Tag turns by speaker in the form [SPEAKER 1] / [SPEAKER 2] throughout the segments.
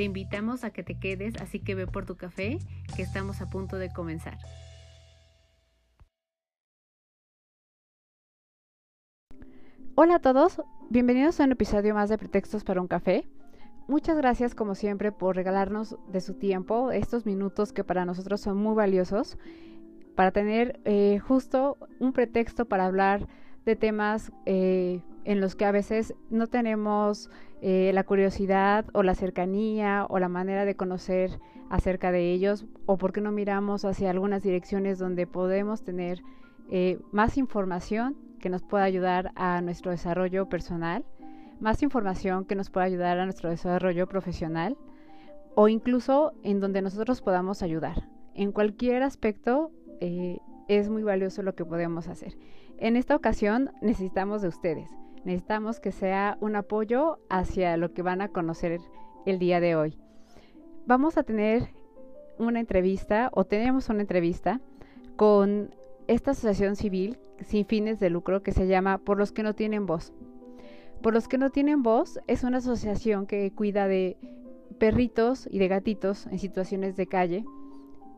[SPEAKER 1] Te invitamos a que te quedes, así que ve por tu café, que estamos a punto de comenzar. Hola a todos, bienvenidos a un episodio más de Pretextos para un café. Muchas gracias como siempre por regalarnos de su tiempo estos minutos que para nosotros son muy valiosos para tener eh, justo un pretexto para hablar de temas eh, en los que a veces no tenemos eh, la curiosidad o la cercanía o la manera de conocer acerca de ellos o por qué no miramos hacia algunas direcciones donde podemos tener eh, más información que nos pueda ayudar a nuestro desarrollo personal, más información que nos pueda ayudar a nuestro desarrollo profesional o incluso en donde nosotros podamos ayudar. En cualquier aspecto es muy valioso lo que podemos hacer. En esta ocasión necesitamos de ustedes. Necesitamos que sea un apoyo hacia lo que van a conocer el día de hoy. Vamos a tener una entrevista o tenemos una entrevista con esta asociación civil sin fines de lucro que se llama Por los que no tienen voz. Por los que no tienen voz es una asociación que cuida de perritos y de gatitos en situaciones de calle,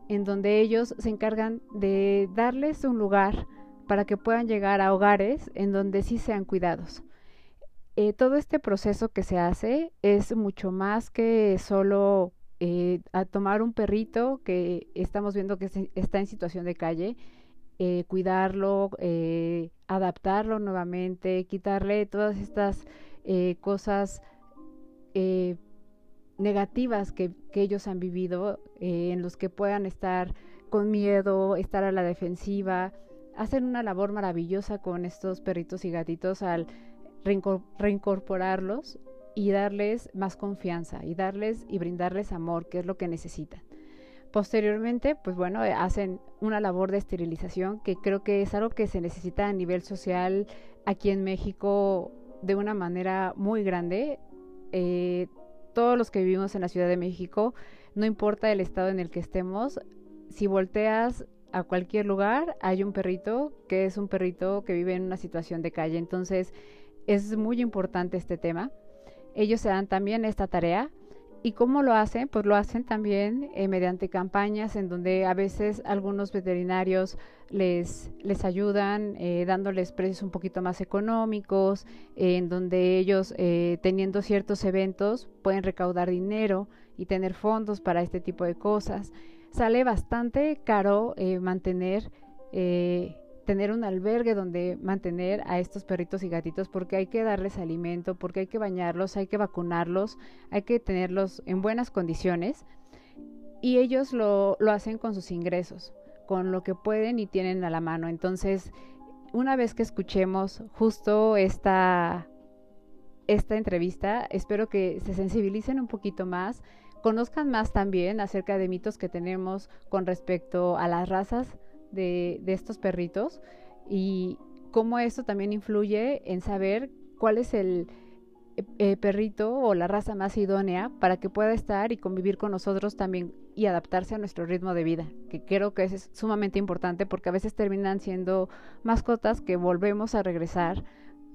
[SPEAKER 1] en donde ellos se encargan de darles un lugar para que puedan llegar a hogares en donde sí sean cuidados. Eh, todo este proceso que se hace es mucho más que solo eh, a tomar un perrito que estamos viendo que está en situación de calle, eh, cuidarlo, adaptarlo nuevamente, quitarle todas estas cosas negativas que, que, ellos han vivido, en los que puedan estar con miedo, estar a la defensiva, hacen una labor maravillosa con estos perritos y gatitos al reincorporarlos y darles más confianza y darles y brindarles amor, que es lo que necesitan. Posteriormente, pues bueno, eh, hacen una labor de esterilización que creo que es algo que se necesita a nivel social aquí en México de una manera muy grande. Eh, todos los que vivimos en la Ciudad de México, no importa el estado en el que estemos, si volteas a cualquier lugar hay un perrito que es un perrito que vive en una situación de calle. Entonces es muy importante este tema. Ellos se dan también esta tarea. ¿Y cómo lo hacen? Pues lo hacen también eh, mediante campañas en donde a veces algunos veterinarios les, les ayudan eh, dándoles precios un poquito más económicos, en donde ellos eh, teniendo ciertos eventos pueden recaudar dinero y tener fondos para este tipo de cosas sale bastante caro eh, mantener, eh, tener un albergue donde mantener a estos perritos y gatitos porque hay que darles alimento, porque hay que bañarlos, hay que vacunarlos, hay que tenerlos en buenas condiciones y ellos lo, lo hacen con sus ingresos, con lo que pueden y tienen a la mano. Entonces, una vez que escuchemos justo esta, esta entrevista, espero que se sensibilicen un poquito más conozcan más también acerca de mitos que tenemos con respecto a las razas de, estos perritos y cómo esto también influye en saber cuál es el eh, perrito o la raza más idónea para que pueda estar y convivir con nosotros también y adaptarse a nuestro ritmo de vida, que creo que es sumamente importante porque a veces terminan siendo mascotas que volvemos a regresar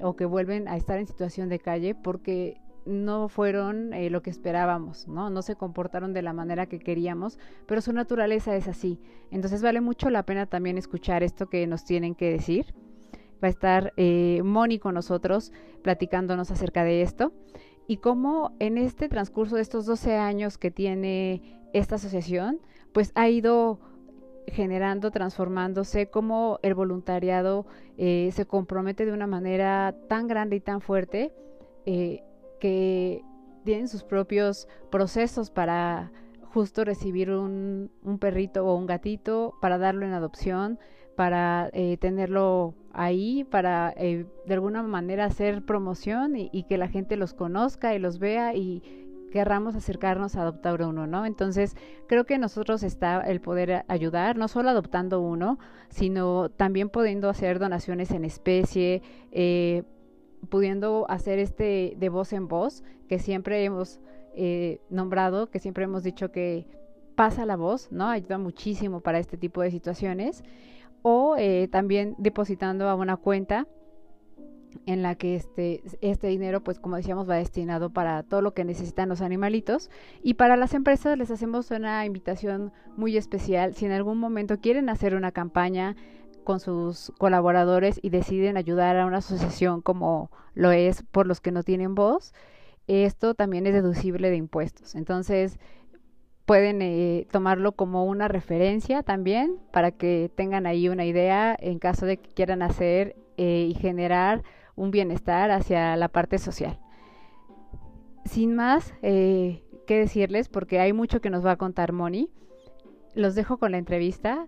[SPEAKER 1] o que vuelven a estar en situación de calle porque no fueron eh, lo que esperábamos, ¿no? No se comportaron de la manera que queríamos, pero su naturaleza es así. Entonces vale mucho la pena también escuchar esto que nos tienen que decir. Va a estar eh, con nosotros platicándonos acerca de esto y cómo en este transcurso de estos 12 años que tiene esta asociación, pues ha ido generando, transformándose, cómo el voluntariado eh, se compromete de una manera tan grande y tan fuerte eh, que tienen sus propios procesos para justo recibir un, perrito o un gatito, para darlo en adopción, para eh, tenerlo ahí, para eh, de alguna manera hacer promoción y, que la gente los conozca y los vea y, querramos acercarnos a adoptar uno, ¿no? Entonces, creo que nosotros está el poder ayudar, no solo adoptando uno, sino también pudiendo hacer donaciones en especie, eh, pudiendo hacer este de voz en voz, que siempre hemos eh, nombrado, que siempre hemos dicho que pasa la voz, ¿no? Ayuda muchísimo para este tipo de situaciones. O eh, también depositando a una cuenta en la que este, este dinero, pues como decíamos, va destinado para todo lo que necesitan los animalitos. Y para las empresas les hacemos una invitación muy especial. Si en algún momento quieren hacer una campaña con sus colaboradores y deciden ayudar a una asociación como lo es por los que no tienen voz, esto también es deducible de impuestos. Entonces, pueden eh, tomarlo como una referencia también para que tengan ahí una idea en caso de que quieran hacer eh, y generar un bienestar hacia la parte social. Sin más eh, que decirles, porque hay mucho que nos va a contar Moni, los dejo con la entrevista.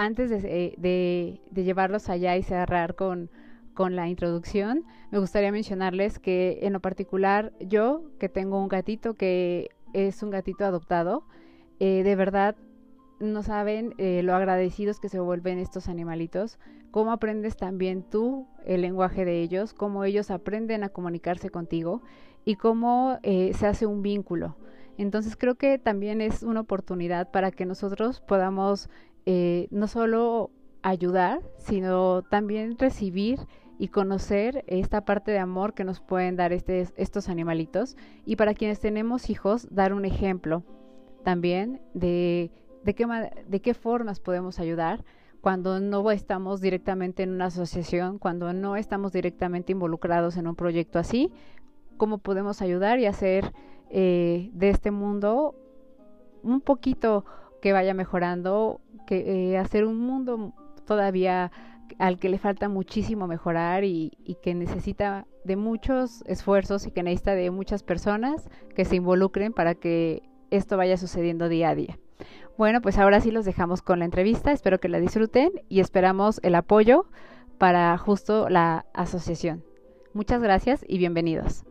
[SPEAKER 1] Antes de, de, llevarlos allá y cerrar con, con la introducción, me gustaría mencionarles que en lo particular yo, que tengo un gatito que es un gatito adoptado, eh, de verdad no saben eh, lo agradecidos que se vuelven estos animalitos, cómo aprendes también tú el lenguaje de ellos, cómo ellos aprenden a comunicarse contigo y cómo eh, se hace un vínculo. Entonces creo que también es una oportunidad para que nosotros podamos eh, no solo ayudar, sino también recibir y conocer esta parte de amor que nos pueden dar este, estos animalitos. Y para quienes tenemos hijos dar un ejemplo también de de qué, de qué formas podemos ayudar cuando no estamos directamente en una asociación, cuando no estamos directamente involucrados en un proyecto así, cómo podemos ayudar y hacer eh, de este mundo un poquito que vaya mejorando, que eh, hacer un mundo todavía al que le falta muchísimo mejorar y, y, que necesita de muchos esfuerzos y que necesita de muchas personas que se involucren para que esto vaya sucediendo día a día. Bueno, pues ahora sí los dejamos con la entrevista, espero que la disfruten y esperamos el apoyo para justo la asociación. Muchas gracias y bienvenidos.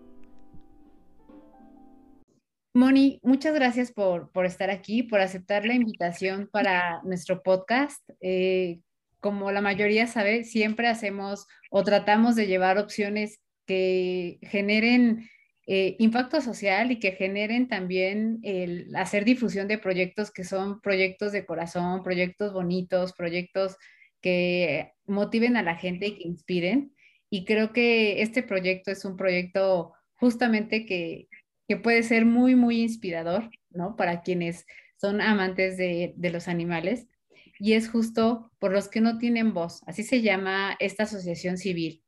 [SPEAKER 1] Moni, muchas gracias por, estar aquí, por aceptar la invitación para nuestro podcast. Eh, como la mayoría sabe, siempre hacemos o tratamos de llevar opciones que generen eh, impacto social y que generen también hacer difusión de proyectos que son proyectos de corazón, proyectos bonitos, proyectos que motiven a la gente y que inspiren. Y creo que este proyecto es un proyecto justamente que, que puede ser muy, muy inspirador, ¿no? Para quienes son amantes de, de los animales. Y es justo por los que no tienen voz. Así se llama esta asociación civil.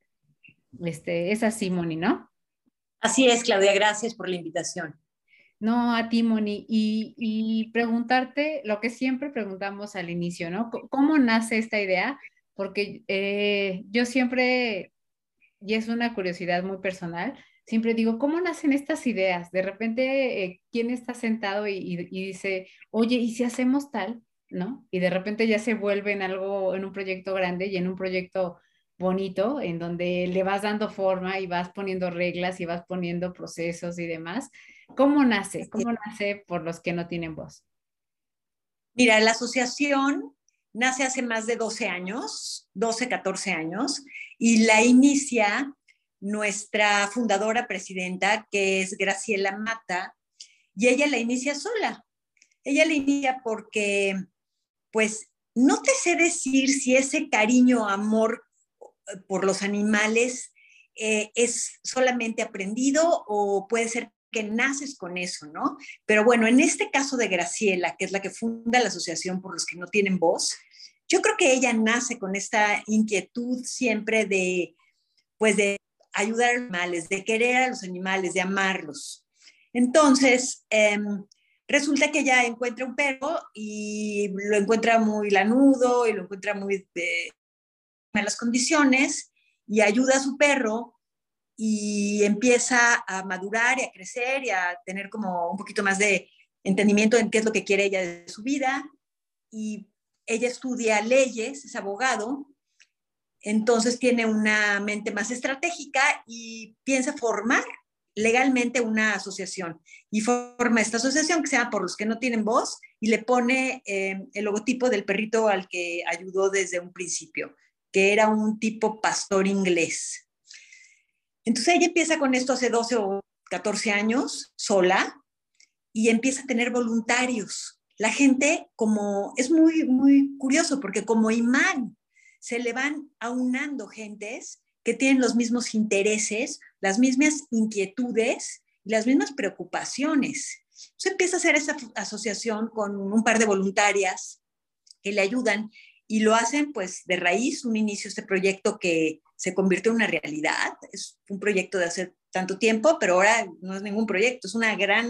[SPEAKER 1] Este, es así, Moni, ¿no?
[SPEAKER 2] Así es, Claudia, gracias por la invitación.
[SPEAKER 1] No, a ti, Moni, y, preguntarte lo que siempre preguntamos al inicio, ¿no? ¿Cómo nace esta idea? Porque eh, yo siempre, y es una curiosidad muy personal, siempre digo, ¿cómo nacen estas ideas? De repente, eh, ¿quién está sentado y, y, dice, oye, ¿y si hacemos tal? ¿No? Y de repente ya se vuelve en algo, en un proyecto grande y en un proyecto bonito en donde le vas dando forma y vas poniendo reglas y vas poniendo procesos y demás. ¿Cómo nace? ¿Cómo nace por los que no tienen voz?
[SPEAKER 2] Mira, la asociación nace hace más de 12 años, 12, 14 años, y la inicia nuestra fundadora presidenta, que es Graciela Mata, y ella la inicia sola. Ella la inicia porque, pues, no te sé decir si ese cariño, amor por los animales eh, es solamente aprendido o puede ser que naces con eso, ¿no? Pero bueno, en este caso de Graciela, que es la que funda la Asociación por los que no tienen voz, yo creo que ella nace con esta inquietud siempre de, pues, de ayudar a los animales, de querer a los animales, de amarlos. Entonces, em, resulta que ella encuentra un perro y lo encuentra muy lanudo y lo encuentra muy las condiciones y ayuda a su perro y empieza a madurar y a crecer y a tener como un poquito más de entendimiento en qué es lo que quiere ella de su vida. Y ella estudia leyes, es abogado, entonces tiene una mente más estratégica y piensa formar legalmente una asociación y forma esta asociación que se llama Por los que no tienen voz y le pone eh, el logotipo del perrito al que ayudó desde un principio, que era un tipo pastor inglés. Entonces ella empieza con esto hace 12 o 14 años, sola, y empieza a tener voluntarios. La gente, como es muy, muy curioso, porque como imán se le van aunando gentes que tienen los mismos intereses, las mismas inquietudes y las mismas preocupaciones. Se empieza a hacer esa asociación con un par de voluntarias que le ayudan y lo hacen pues de raíz, un inicio este proyecto que se convirtió en una realidad. Es un proyecto de hace tanto tiempo, pero ahora no es ningún proyecto, es una gran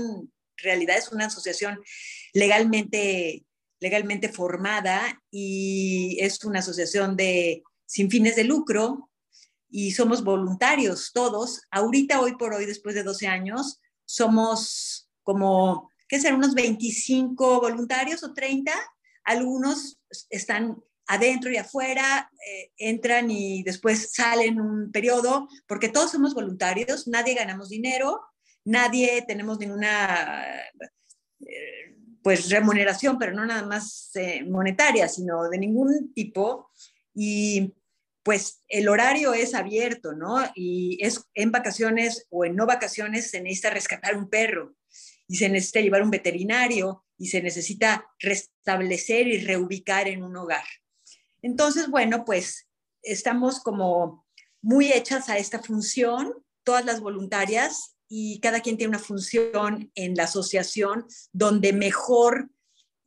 [SPEAKER 2] realidad, es una asociación legalmente, legalmente formada y es una asociación de sin fines de lucro y somos voluntarios todos. Ahorita, hoy por hoy, después de 12 años, somos como, ¿qué será? Unos 25 voluntarios o 30. Algunos están adentro y afuera, eh, entran y después salen un periodo, porque todos somos voluntarios, nadie ganamos dinero, nadie tenemos ninguna eh, pues remuneración, pero no nada más eh, monetaria, sino de ningún tipo. Y pues el horario es abierto, ¿no? Y es en vacaciones o en no vacaciones se necesita rescatar un perro y se necesita llevar un veterinario y se necesita restablecer y reubicar en un hogar. Entonces, bueno, pues estamos como muy hechas a esta función, todas las voluntarias, y cada quien tiene una función en la asociación donde mejor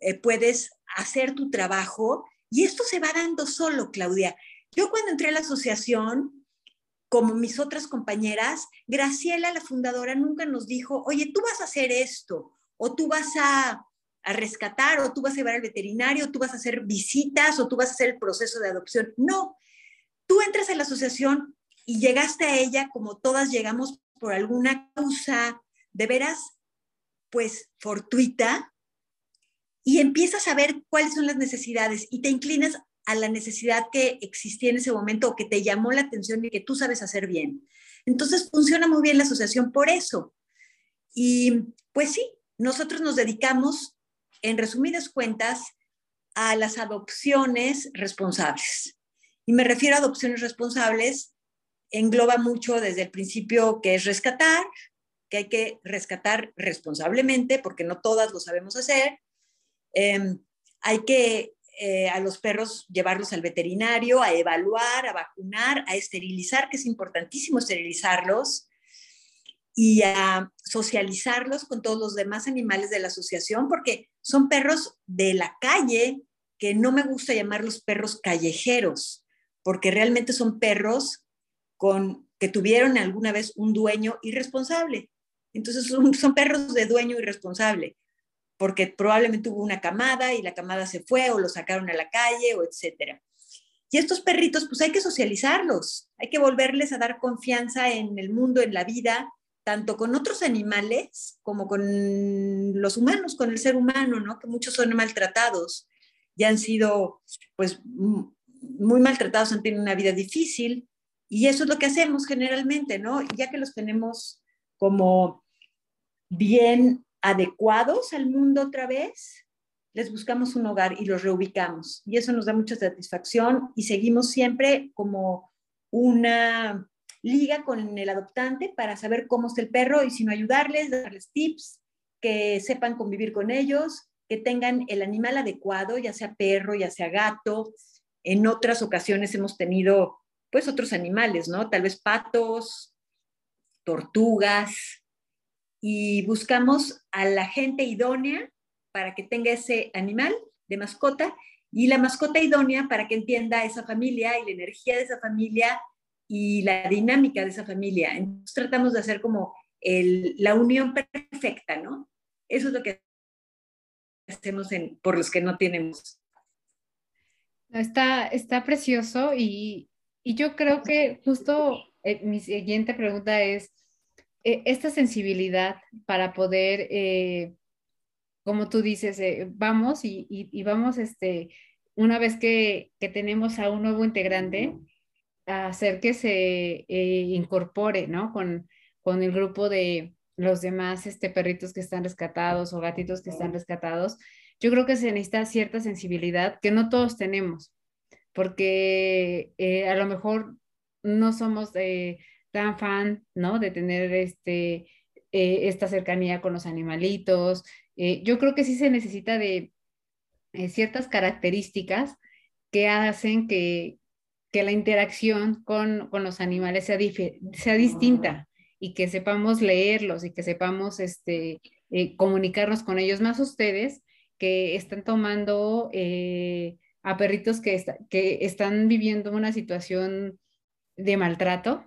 [SPEAKER 2] eh, puedes hacer tu trabajo. Y esto se va dando solo, Claudia. Yo cuando entré a la asociación, como mis otras compañeras, Graciela, la fundadora, nunca nos dijo, oye, tú vas a hacer esto, o tú vas a, a rescatar, o tú vas a llevar al veterinario, o tú vas a hacer visitas, o tú vas a hacer el proceso de adopción. No, tú entras a la asociación y llegaste a ella como todas llegamos por alguna causa de veras, pues fortuita, y empiezas a ver cuáles son las necesidades y te inclinas a la necesidad que existía en ese momento o que te llamó la atención y que tú sabes hacer bien. Entonces funciona muy bien la asociación por eso. Y pues sí, nosotros nos dedicamos, en resumidas cuentas, a las adopciones responsables. Y me refiero a adopciones responsables engloba mucho desde el principio que es rescatar, que hay que rescatar responsablemente, porque no todas lo sabemos hacer. Em, hay que eh, a los perros llevarlos al veterinario, a evaluar, a vacunar, a esterilizar, que es importantísimo esterilizarlos, y a socializarlos con todos los demás animales de la asociación, porque son perros de la calle, que no me gusta llamarlos perros callejeros, porque realmente son perros con, que tuvieron alguna vez un dueño irresponsable. Entonces son, perros de dueño irresponsable, porque probablemente hubo una camada y la camada se fue o lo sacaron a la calle o etcétera. Y estos perritos, pues hay que socializarlos, hay que volverles a dar confianza en el mundo, en la vida, tanto con otros animales como con los humanos, con el ser humano, ¿no? Que muchos son maltratados y han sido, pues, muy maltratados, han tenido una vida difícil y eso es lo que hacemos generalmente, ¿no? Ya que los tenemos como bien adecuados al mundo otra vez, les buscamos un hogar y los reubicamos. Y eso nos da mucha satisfacción y seguimos siempre como una liga con el adoptante para saber cómo es el perro y si no ayudarles, darles tips, que sepan convivir con ellos, que tengan el animal adecuado, ya sea perro, ya sea gato. En otras ocasiones hemos tenido pues otros animales, ¿no? Tal vez patos, tortugas, y buscamos a la gente idónea para que tenga ese animal de mascota y la mascota idónea para que entienda esa familia y la energía de esa familia y la dinámica de esa familia. Entonces tratamos de hacer como la unión perfecta, ¿no? Eso es lo que hacemos por los que no tenemos.
[SPEAKER 1] Está, está precioso y, y yo creo que justo eh, mi siguiente pregunta es, eh, esta sensibilidad para poder, eh, como tú dices, vamos y, vamos, este, una vez que, tenemos a un nuevo integrante, a hacer que se incorpore, ¿no? Con, con el grupo de los demás este, perritos que están rescatados o gatitos que están rescatados, yo creo que se necesita cierta sensibilidad que no todos tenemos, porque eh, a lo mejor no somos tan fan, ¿no? De tener este, eh, esta cercanía con los animalitos. Eh, yo creo que sí se necesita de ciertas características que hacen que, que la interacción con, con los animales sea, sea distinta y que sepamos leerlos y que sepamos este, comunicarnos con ellos, más ustedes que están tomando eh, a perritos que, están viviendo una situación de maltrato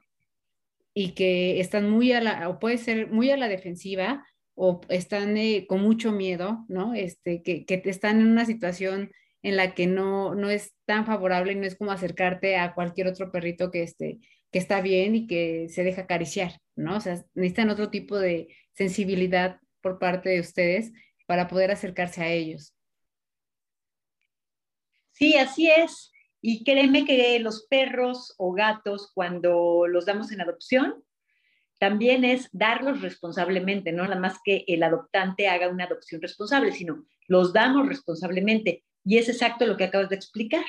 [SPEAKER 1] y que están muy a la, o puede ser muy a la defensiva o están eh, con mucho miedo, ¿no? Este, que, que están en una situación en la que no, no es tan favorable y no es como acercarte a cualquier otro perrito que, esté, que está bien y que se deja acariciar, ¿no? O sea, necesitan otro tipo de sensibilidad por parte de ustedes para poder acercarse a ellos.
[SPEAKER 2] Sí, así es. Y créeme que los perros o gatos, cuando los damos en adopción, también es darlos responsablemente, no nada más que el adoptante haga una adopción responsable, sino los damos responsablemente. Y es exacto lo que acabas de explicar.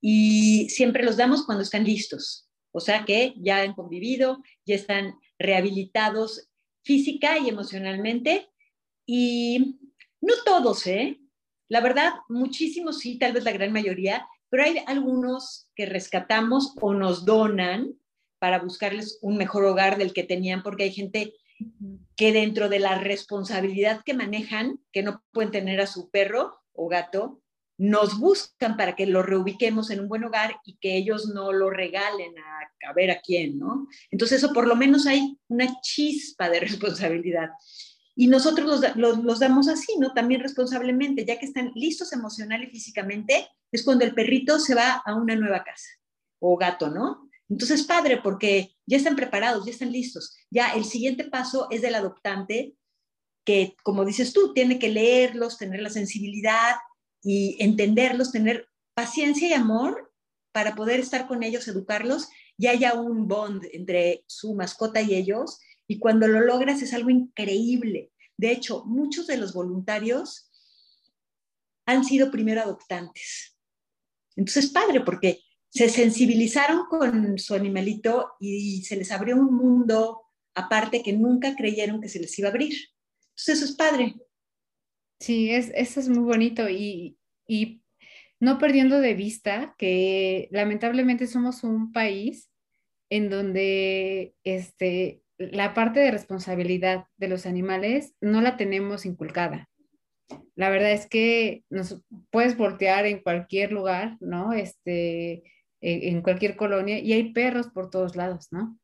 [SPEAKER 2] Y siempre los damos cuando están listos. O sea que ya han convivido, ya están rehabilitados física y emocionalmente. Y no todos, ¿eh? La verdad, muchísimos sí, tal vez la gran mayoría, pero hay algunos que rescatamos o nos donan para buscarles un mejor hogar del que tenían, porque hay gente que dentro de la responsabilidad que manejan, que no pueden tener a su perro o gato, nos buscan para que lo reubiquemos en un buen hogar y que ellos no lo regalen a, a ver a quién, ¿no? Entonces eso por lo menos hay una chispa de responsabilidad. Y nosotros los, damos así, ¿no? También responsablemente, ya que están listos emocional y físicamente, es cuando el perrito se va a una nueva casa o gato, ¿no? Entonces, padre, porque ya están preparados, ya están listos. Ya el siguiente paso es del adoptante, que, como dices tú, tiene que leerlos, tener la sensibilidad y entenderlos, tener paciencia y amor para poder estar con ellos, educarlos, y haya un bond entre su mascota y ellos, y cuando lo logras es algo increíble. De hecho, muchos de los voluntarios han sido primero adoptantes. Entonces, padre, porque se sensibilizaron con su animalito y se les abrió un mundo aparte que nunca creyeron que se les iba a abrir. Entonces, eso es padre.
[SPEAKER 1] Sí, es, eso es muy bonito y, y no perdiendo de vista que lamentablemente somos un país en donde este, la parte de responsabilidad de los animales no la tenemos inculcada. La verdad es que nos puedes voltear en cualquier lugar, ¿no? Este, en, cualquier colonia y hay perros por todos lados, ¿no?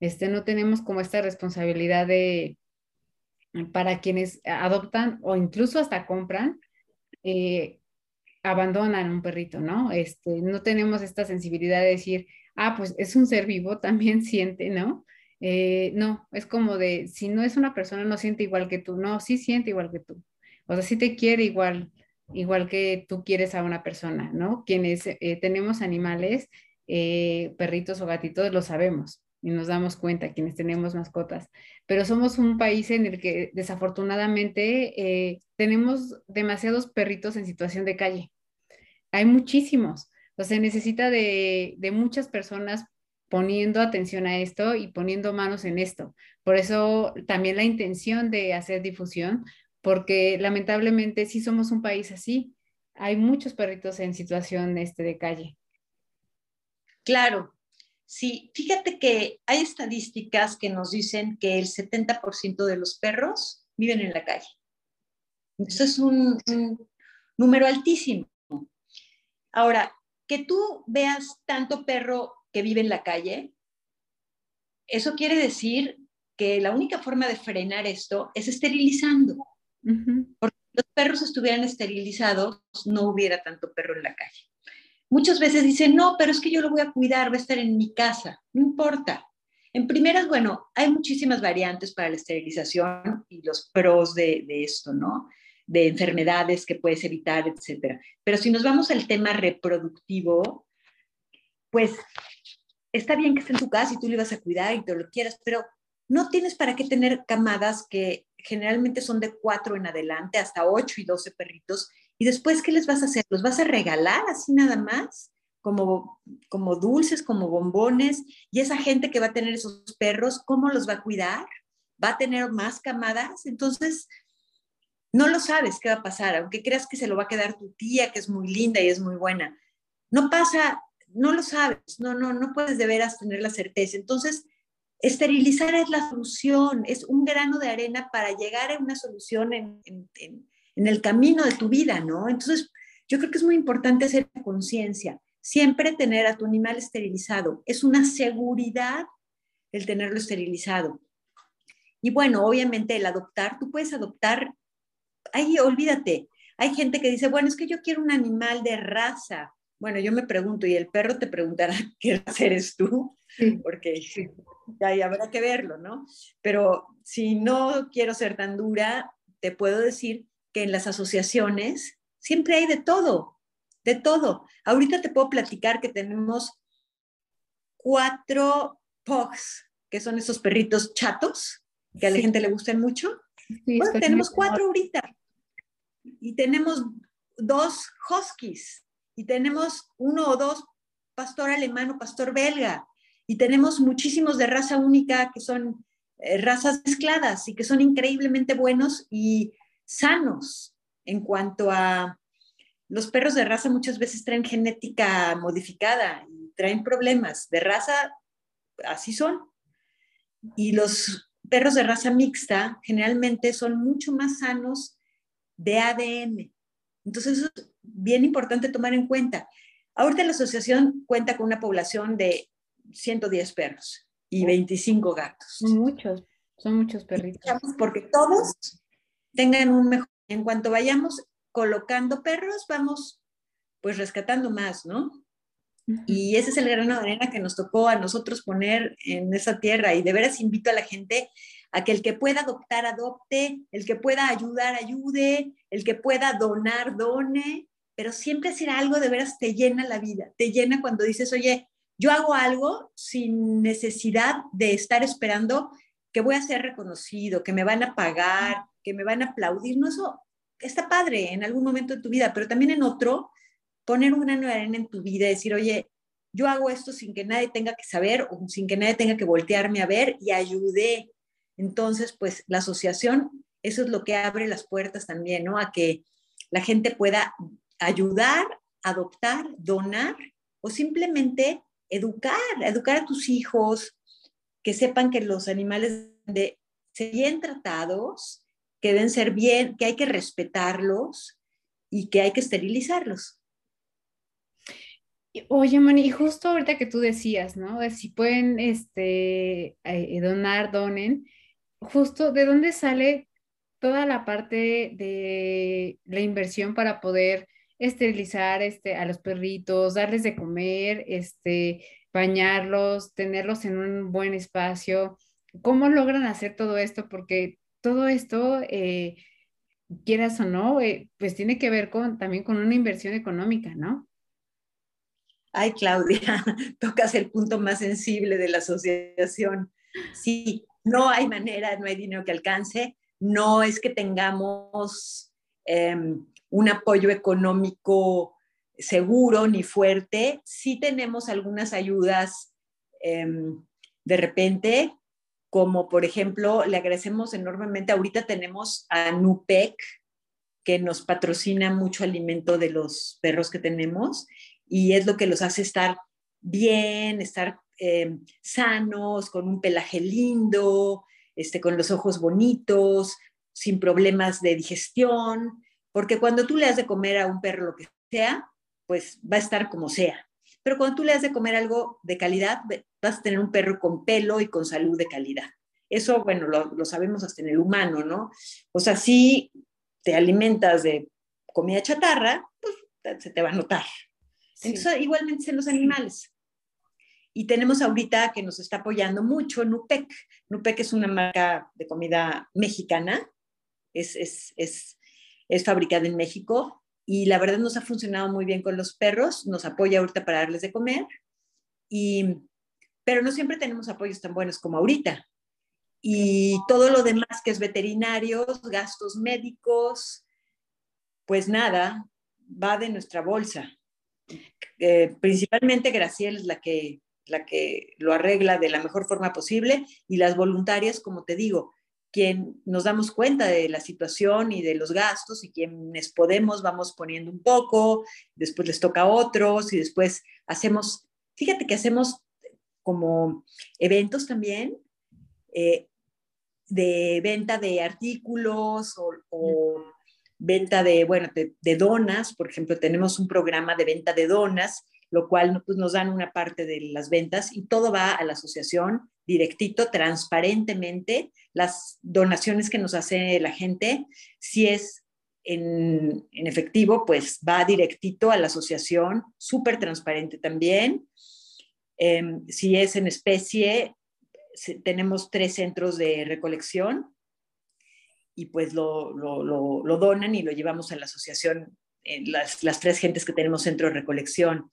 [SPEAKER 1] Este, no tenemos como esta responsabilidad de, para quienes adoptan o incluso hasta compran, eh, abandonan un perrito, ¿no? Este, no tenemos esta sensibilidad de decir, ah, pues es un ser vivo, también siente, ¿no? Eh, no, es como de, si no es una persona, no siente igual que tú, no, sí siente igual que tú. O sea, sí te quiere igual, igual que tú quieres a una persona, ¿no? Quienes eh, tenemos animales, eh, perritos o gatitos, lo sabemos y nos damos cuenta, quienes tenemos mascotas. Pero somos un país en el que desafortunadamente tenemos demasiados perritos en situación de calle. Hay muchísimos. O sea, se necesita de muchas personas poniendo atención a esto y poniendo manos en esto. Por eso también la intención de hacer difusión, porque lamentablemente sí somos un país así. Hay muchos perritos en situación este, de calle.
[SPEAKER 2] Claro, sí. Fíjate que hay estadísticas que nos dicen que el 70% de los perros viven en la calle. Eso es un, un número altísimo. Ahora, que tú veas tanto perro que vive en la calle, eso quiere decir que la única forma de frenar esto es esterilizando. Porque si los perros estuvieran esterilizados, no hubiera tanto perro en la calle. Muchas veces dicen, no, pero es que yo lo voy a cuidar, va a estar en mi casa. No importa. En primeras, bueno, hay muchísimas variantes para la esterilización y los pros de, de esto, ¿no? De enfermedades que puedes evitar, etcétera. Pero si nos vamos al tema reproductivo, pues está bien que esté en tu casa y tú le vas a cuidar y te lo quieras, pero no tienes para qué tener camadas que generalmente son de cuatro en adelante, hasta ocho y doce perritos, y después, ¿qué les vas a hacer? ¿Los vas a regalar así nada más? Como, como dulces, como bombones, y esa gente que va a tener esos perros, ¿cómo los va a cuidar? ¿Va a tener más camadas? Entonces, no lo sabes qué va a pasar, aunque creas que se lo va a quedar tu tía, que es muy linda y es muy buena. No pasa, no lo sabes, no, no, no puedes de veras tener la certeza. Entonces, esterilizar es la solución, es un grano de arena para llegar a una solución en, en, en el camino de tu vida, ¿no? Entonces, yo creo que es muy importante hacer conciencia. Siempre tener a tu animal esterilizado. Es una seguridad el tenerlo esterilizado. Y bueno, obviamente el adoptar, tú puedes adoptar, ahí olvídate, hay gente que dice, bueno, es que yo quiero un animal de raza. Bueno, yo me pregunto, y el perro te preguntará qué eres tú, porque ahí habrá que verlo, ¿no? Pero si no quiero ser tan dura, te puedo decir que en las asociaciones siempre hay de todo, de todo. Ahorita te puedo platicar que tenemos cuatro pugs, que son esos perritos chatos, que a la gente le gustan mucho. bueno, tenemos cuatro ahorita. Y tenemos dos huskies. Y tenemos uno o dos pastor alemán o pastor belga. Y tenemos muchísimos de raza única que son eh, razas mezcladas y que son increíblemente buenos y sanos en cuanto a los perros de raza muchas veces traen genética modificada y traen problemas. De raza, así son. Y los perros de raza mixta generalmente son mucho más sanos de ADN. Entonces, bien importante tomar en cuenta. Ahorita la asociación cuenta con una población de 110 perros y 25 gatos.
[SPEAKER 1] Son muchos, son muchos perritos.
[SPEAKER 2] Porque todos tengan un mejor, en cuanto vayamos colocando perros, vamos pues rescatando más, ¿no? Y ese es el grano de arena que nos tocó a nosotros poner en esa tierra. Y de veras invito a la gente a que el que pueda adoptar, adopte, el que pueda ayudar, ayude, el que pueda donar, done, pero siempre hacer algo de veras te llena la vida, te llena cuando dices, oye, yo hago algo sin necesidad de estar esperando que voy a ser reconocido, que me van a pagar, que me van a aplaudir, no, eso está padre en algún momento de tu vida, pero también en otro, poner un grano de arena en tu vida decir, oye, yo hago esto sin que nadie tenga que saber o sin que nadie tenga que voltearme a ver y ayudé. Entonces, pues la asociación, eso es lo que abre las puertas también, ¿no? A que la gente pueda ayudar, adoptar, donar o simplemente educar, educar a tus hijos, que sepan que los animales de ser bien tratados, que deben ser bien, que hay que respetarlos y que hay que esterilizarlos.
[SPEAKER 1] Oye, Moni, y justo ahorita que tú decías, ¿no? Si pueden este, eh, donar, donen, justo de dónde sale toda la parte de la inversión para poder esterilizar este, a los perritos, darles de comer, este, bañarlos, tenerlos en un buen espacio. ¿Cómo logran hacer todo esto? Porque todo esto, eh, quieras o no, eh, pues tiene que ver con, también con una inversión económica, ¿no?
[SPEAKER 2] Ay, Claudia, tocas el punto más sensible de la asociación. Sí, no hay manera, no hay dinero que alcance, no es que tengamos em, un apoyo económico seguro ni fuerte, sí tenemos algunas ayudas em, de repente como por ejemplo, le agradecemos enormemente, ahorita tenemos a Nupec, que nos patrocina mucho alimento de los perros que tenemos y es lo que los hace estar bien, estar eh, sanos, con un pelaje lindo, este, con los ojos bonitos, sin problemas de digestión, porque cuando tú le das de comer a un perro lo que sea, pues va a estar como sea. Pero cuando tú le das de comer algo de calidad, vas a tener un perro con pelo y con salud de calidad. Eso, bueno, lo, sabemos hasta en el humano, ¿no? O sea, si te alimentas de comida chatarra, pues se te va a notar. Entonces, igualmente en los animales. Y tenemos ahorita que nos está apoyando mucho Nupec. Nupec es una marca de comida mexicana, es, es, es, es fabricada en México y la verdad nos ha funcionado muy bien con los perros, nos apoya ahorita para darles de comer, y, pero no siempre tenemos apoyos tan buenos como ahorita. y todo lo demás que es veterinarios, gastos médicos, pues nada, va de nuestra bolsa. Eh, principalmente Graciela es la que, la que lo arregla de la mejor forma posible y las voluntarias, como te digo, quien nos damos cuenta de la situación y de los gastos y quienes podemos vamos poniendo un poco, después les toca a otros y después hacemos, fíjate que hacemos como eventos también eh, de venta de artículos o, venta de, bueno, de, donas, por ejemplo, tenemos un programa de venta de donas, lo cual pues, nos dan una parte de las ventas y todo va a la asociación directito, transparentemente. Las donaciones que nos hace la gente, si es en, efectivo, pues va directito a la asociación, súper transparente también. Em, si es en especie, tenemos tres centros de recolección y pues lo, donan y lo llevamos a la asociación, las, las, tres gentes que tenemos centro de recolección.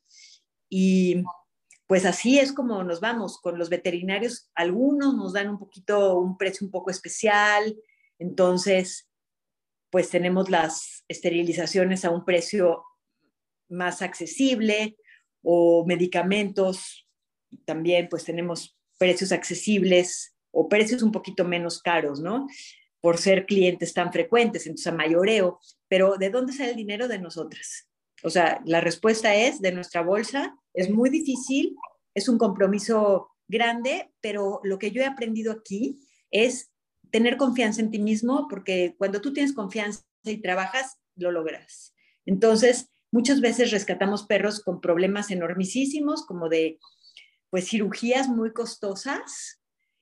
[SPEAKER 2] Y pues así es como nos vamos con los veterinarios. Algunos nos dan un poquito, un precio un poco especial, entonces pues tenemos las esterilizaciones a un precio más accesible o medicamentos, también pues tenemos precios accesibles o precios un poquito menos caros, ¿no? Por ser clientes tan frecuentes, entonces a mayoreo. Pero ¿de dónde sale el dinero de nosotras? O sea, la respuesta es de nuestra bolsa. Es muy difícil, es un compromiso grande, pero lo que yo he aprendido aquí es tener confianza en ti mismo, porque cuando tú tienes confianza y trabajas, lo logras. Entonces, muchas veces rescatamos perros con problemas enormísimos, como de pues cirugías muy costosas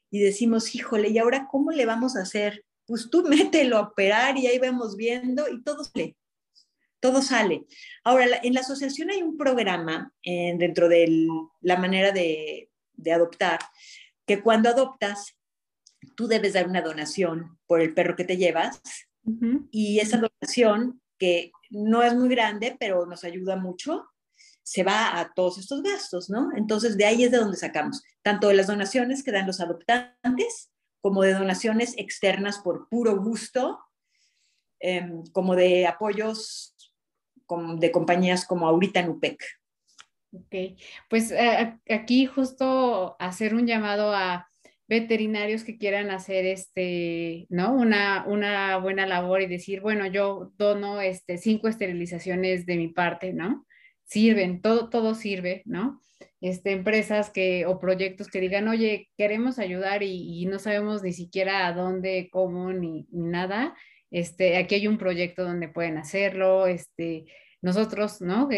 [SPEAKER 2] y decimos, híjole, ¿y ahora cómo le vamos a hacer? Pues tú mételo a operar y ahí vamos viendo y todo sale. Todo sale. Ahora, en la asociación hay un programa dentro de la manera de, adoptar, que cuando adoptas, tú debes dar una donación por el perro que te llevas y esa donación, que no es muy grande, pero nos ayuda mucho, se va a todos estos gastos, ¿no? Entonces, de ahí es de donde sacamos, tanto de las donaciones que dan los adoptantes, como de donaciones externas por puro gusto, em, como de apoyos de compañías como ahorita Nupec.
[SPEAKER 1] Ok, pues eh, aquí justo hacer un llamado a veterinarios que quieran hacer este, ¿no? Una, una buena labor y decir, bueno, yo dono este, cinco esterilizaciones de mi parte, ¿no? sirven, todo, todo sirve, ¿no? Este, empresas que, o proyectos que digan, oye, queremos ayudar y, no sabemos ni siquiera a dónde, cómo, ni, nada. Este, aquí hay un proyecto donde pueden hacerlo, este, nosotros, ¿no?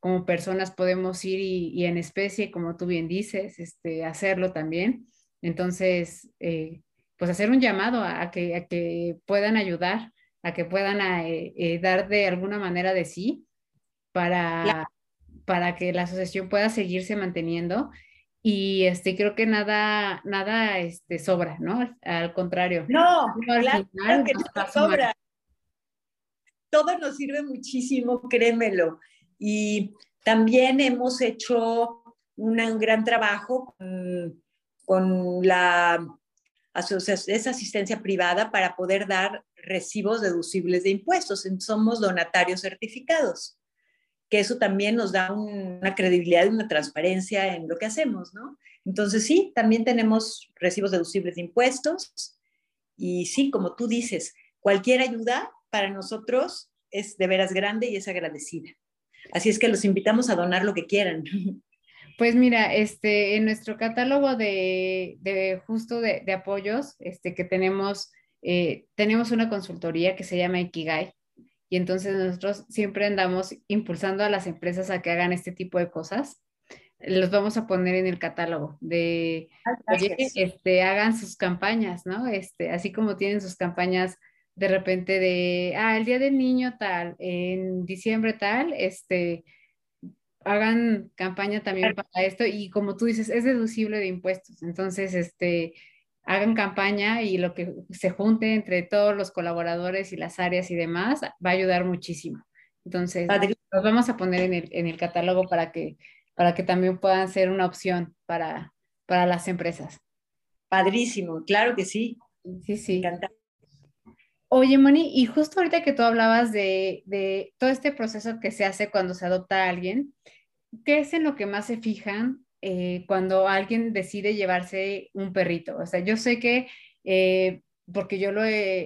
[SPEAKER 1] como personas podemos ir y, en especie, como tú bien dices, este, hacerlo también. Entonces, eh, pues hacer un llamado a, que, a que puedan ayudar, a que puedan eh, eh, dar de alguna manera de sí para, para que la asociación pueda seguirse manteniendo. Y este, creo que nada, nada este, sobra, ¿no? Al contrario.
[SPEAKER 2] No, claro, que no sobra. Todo nos sirve muchísimo, créemelo. Y también hemos hecho un gran trabajo con, con la asociación, esa asistencia privada para poder dar recibos deducibles de impuestos. Somos donatarios certificados que eso también nos da una credibilidad y una transparencia en lo que hacemos, ¿no? Entonces sí, también tenemos recibos deducibles de impuestos y sí, como tú dices, cualquier ayuda para nosotros es de veras grande y es agradecida. Así es que los invitamos a donar lo que quieran.
[SPEAKER 1] Pues mira, este, en nuestro catálogo de, de justo de, de, apoyos, este, que tenemos, eh, tenemos una consultoría que se llama Ikigai, y entonces nosotros siempre andamos impulsando a las empresas a que hagan este tipo de cosas. Los vamos a poner en el catálogo de, este, hagan sus campañas, ¿no? Este, así como tienen sus campañas de repente de, ah, el día del niño tal, en diciembre tal, este, hagan campaña también para esto y como tú dices, es deducible de impuestos. Entonces, este, hagan campaña y lo que se junte entre todos los colaboradores y las áreas y demás va a ayudar muchísimo. Entonces, los vamos a poner en el, en el catálogo para que, para que también puedan ser una opción para, para las empresas.
[SPEAKER 2] Padrísimo, claro que sí.
[SPEAKER 1] Sí, sí. Encanta. Oye, Moni, y justo ahorita que tú hablabas de, de, todo este proceso que se hace cuando se adopta a alguien, ¿qué es en lo que más se fijan eh, cuando alguien decide llevarse un perrito? O sea, yo sé que, eh, porque yo lo,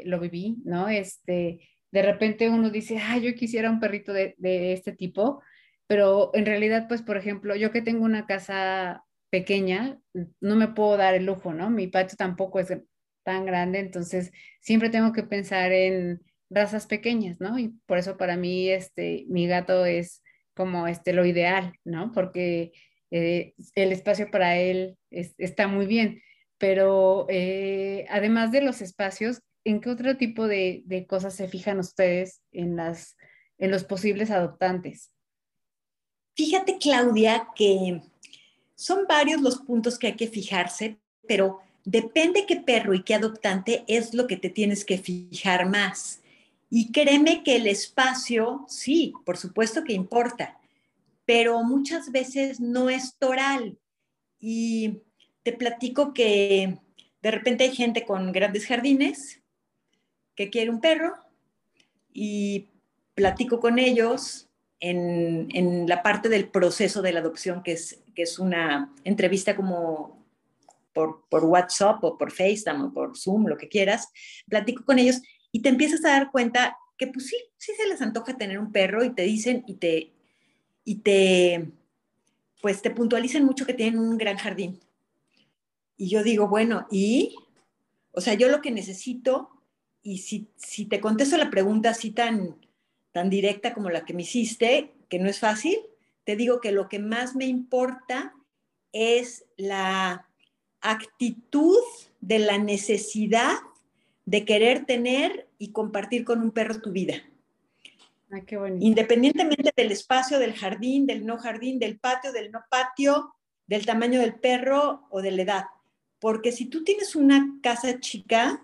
[SPEAKER 1] lo viví, ¿no? Este, de repente uno dice, ah, yo quisiera un perrito de, de este tipo, pero en realidad, pues, por ejemplo, yo que tengo una casa pequeña, no me puedo dar el lujo, ¿no? Mi patio tampoco es tan grande, entonces siempre tengo que pensar en razas pequeñas, ¿no? Y por eso para mí, este, mi gato es como este, lo ideal, ¿no? Porque eh, el espacio para él está muy bien, pero eh, además de los espacios, ¿en qué otro tipo de, cosas se fijan ustedes en, en los posibles adoptantes?
[SPEAKER 2] Fíjate, Claudia, que son varios los puntos que hay que fijarse, pero depende qué perro y qué adoptante es lo que te tienes que fijar más. Y créeme que el espacio, sí, por supuesto que importa, pero muchas veces no es toral. Y te platico que de repente hay gente con grandes jardines que quiere un perro y platico con ellos en, la parte del proceso de la adopción, que es, que es una entrevista como por, por, WhatsApp o por FaceTime o por Zoom, lo que quieras, platico con ellos y te empiezas a dar cuenta que pues sí, sí se les antoja tener un perro y te dicen y te, y te, pues te puntualizan mucho que tienen un gran jardín. Y yo digo, bueno, ¿y? O sea, yo lo que necesito, y si, si te contesto la pregunta así tan, tan directa como la que me hiciste, que no es fácil, te digo que lo que más me importa es la actitud de la necesidad de querer tener y compartir con un perro tu vida.
[SPEAKER 1] Qué bonito.
[SPEAKER 2] Independientemente del espacio, del jardín, del no jardín, del patio, del no patio, del tamaño del perro o de la edad. Porque si tú tienes una casa chica,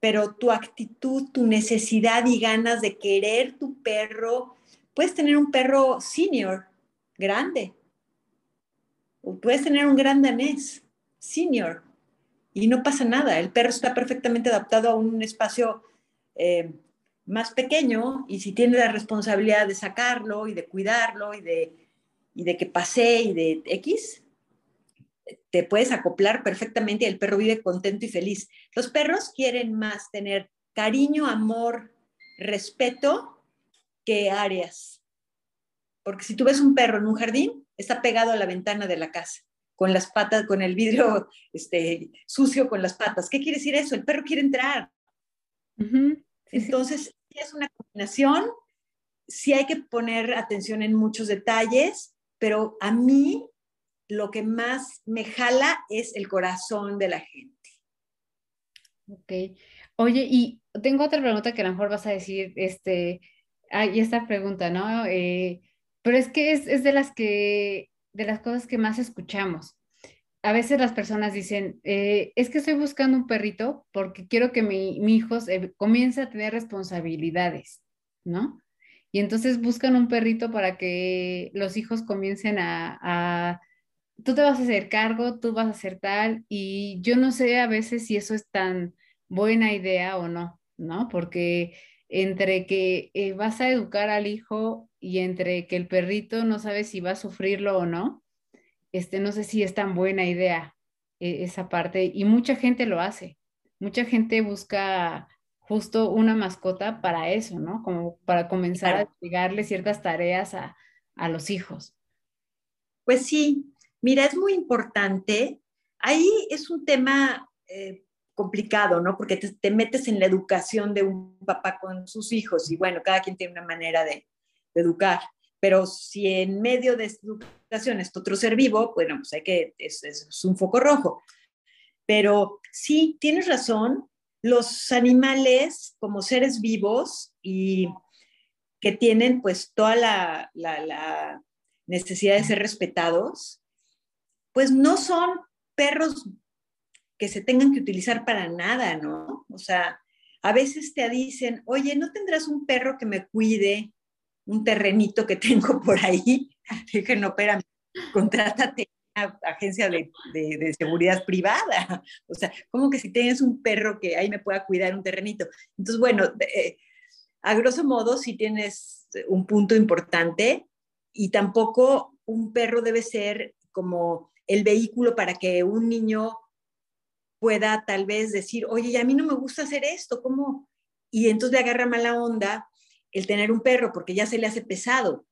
[SPEAKER 2] pero tu actitud, tu necesidad y ganas de querer tu perro, puedes tener un perro senior, grande, o puedes tener un gran danés, senior, y no pasa nada, el perro está perfectamente adaptado a un espacio eh, más pequeño y si tiene la responsabilidad de sacarlo y de cuidarlo y de, y de que pase y de X, te puedes acoplar perfectamente y el perro vive contento y feliz. Los perros quieren más tener cariño, amor, respeto que áreas. Porque si tú ves un perro en un jardín, está pegado a la ventana de la casa, con las patas, con el vidrio este, sucio con las patas. ¿Qué quiere decir eso? El perro quiere entrar. Entonces, es una combinación. Sí hay que poner atención en muchos detalles, pero a mí lo que más me jala es el corazón de la gente.
[SPEAKER 1] Ok. Oye, y tengo otra pregunta que a lo mejor vas a decir, este, hay esta pregunta, ¿no? Eh, pero es que es, de las que, de las cosas que más escuchamos. A veces las personas dicen, eh, es que estoy buscando un perrito porque quiero que mi, hijo comience a tener responsabilidades, ¿no? Y entonces buscan un perrito para que los hijos comiencen a tú te vas a hacer cargo, tú vas a hacer tal, y yo no sé a veces si eso es tan buena idea o no, ¿no? Porque entre que eh, vas a educar al hijo y entre que el perrito no sabe si va a sufrirlo o no, este, no sé si es tan buena idea eh, esa parte, y mucha gente lo hace, mucha gente busca justo una mascota para eso, ¿no? Como para comenzar a llegarle ciertas tareas a, a los hijos.
[SPEAKER 2] Pues sí, Mira, es muy importante. Ahí es un tema eh, complicado, ¿no? Porque te, metes en la educación de un papá con sus hijos y bueno, cada quien tiene una manera de, educar. Pero si en medio de esta educación es otro ser vivo, bueno, pues hay que, es, es un foco rojo. Pero sí, tienes razón, los animales como seres vivos y que tienen pues toda la, la, la, necesidad de ser respetados, pues no son perros que se tengan que utilizar para nada, ¿no? O sea, a veces te dicen, oye, ¿no tendrás un perro que me cuide un terrenito que tengo por ahí? Dije, no, espérame, contrátate una agencia de, seguridad privada. O sea, como que si tienes un perro que ahí me pueda cuidar un terrenito. Entonces, bueno, eh, a grosso modo, si tienes un punto importante y tampoco un perro debe ser como el vehículo para que un niño pueda tal vez decir, oye, a mí no me gusta hacer esto, ¿cómo? Y entonces le agarra mala onda el tener un perro porque ya se le hace pesado.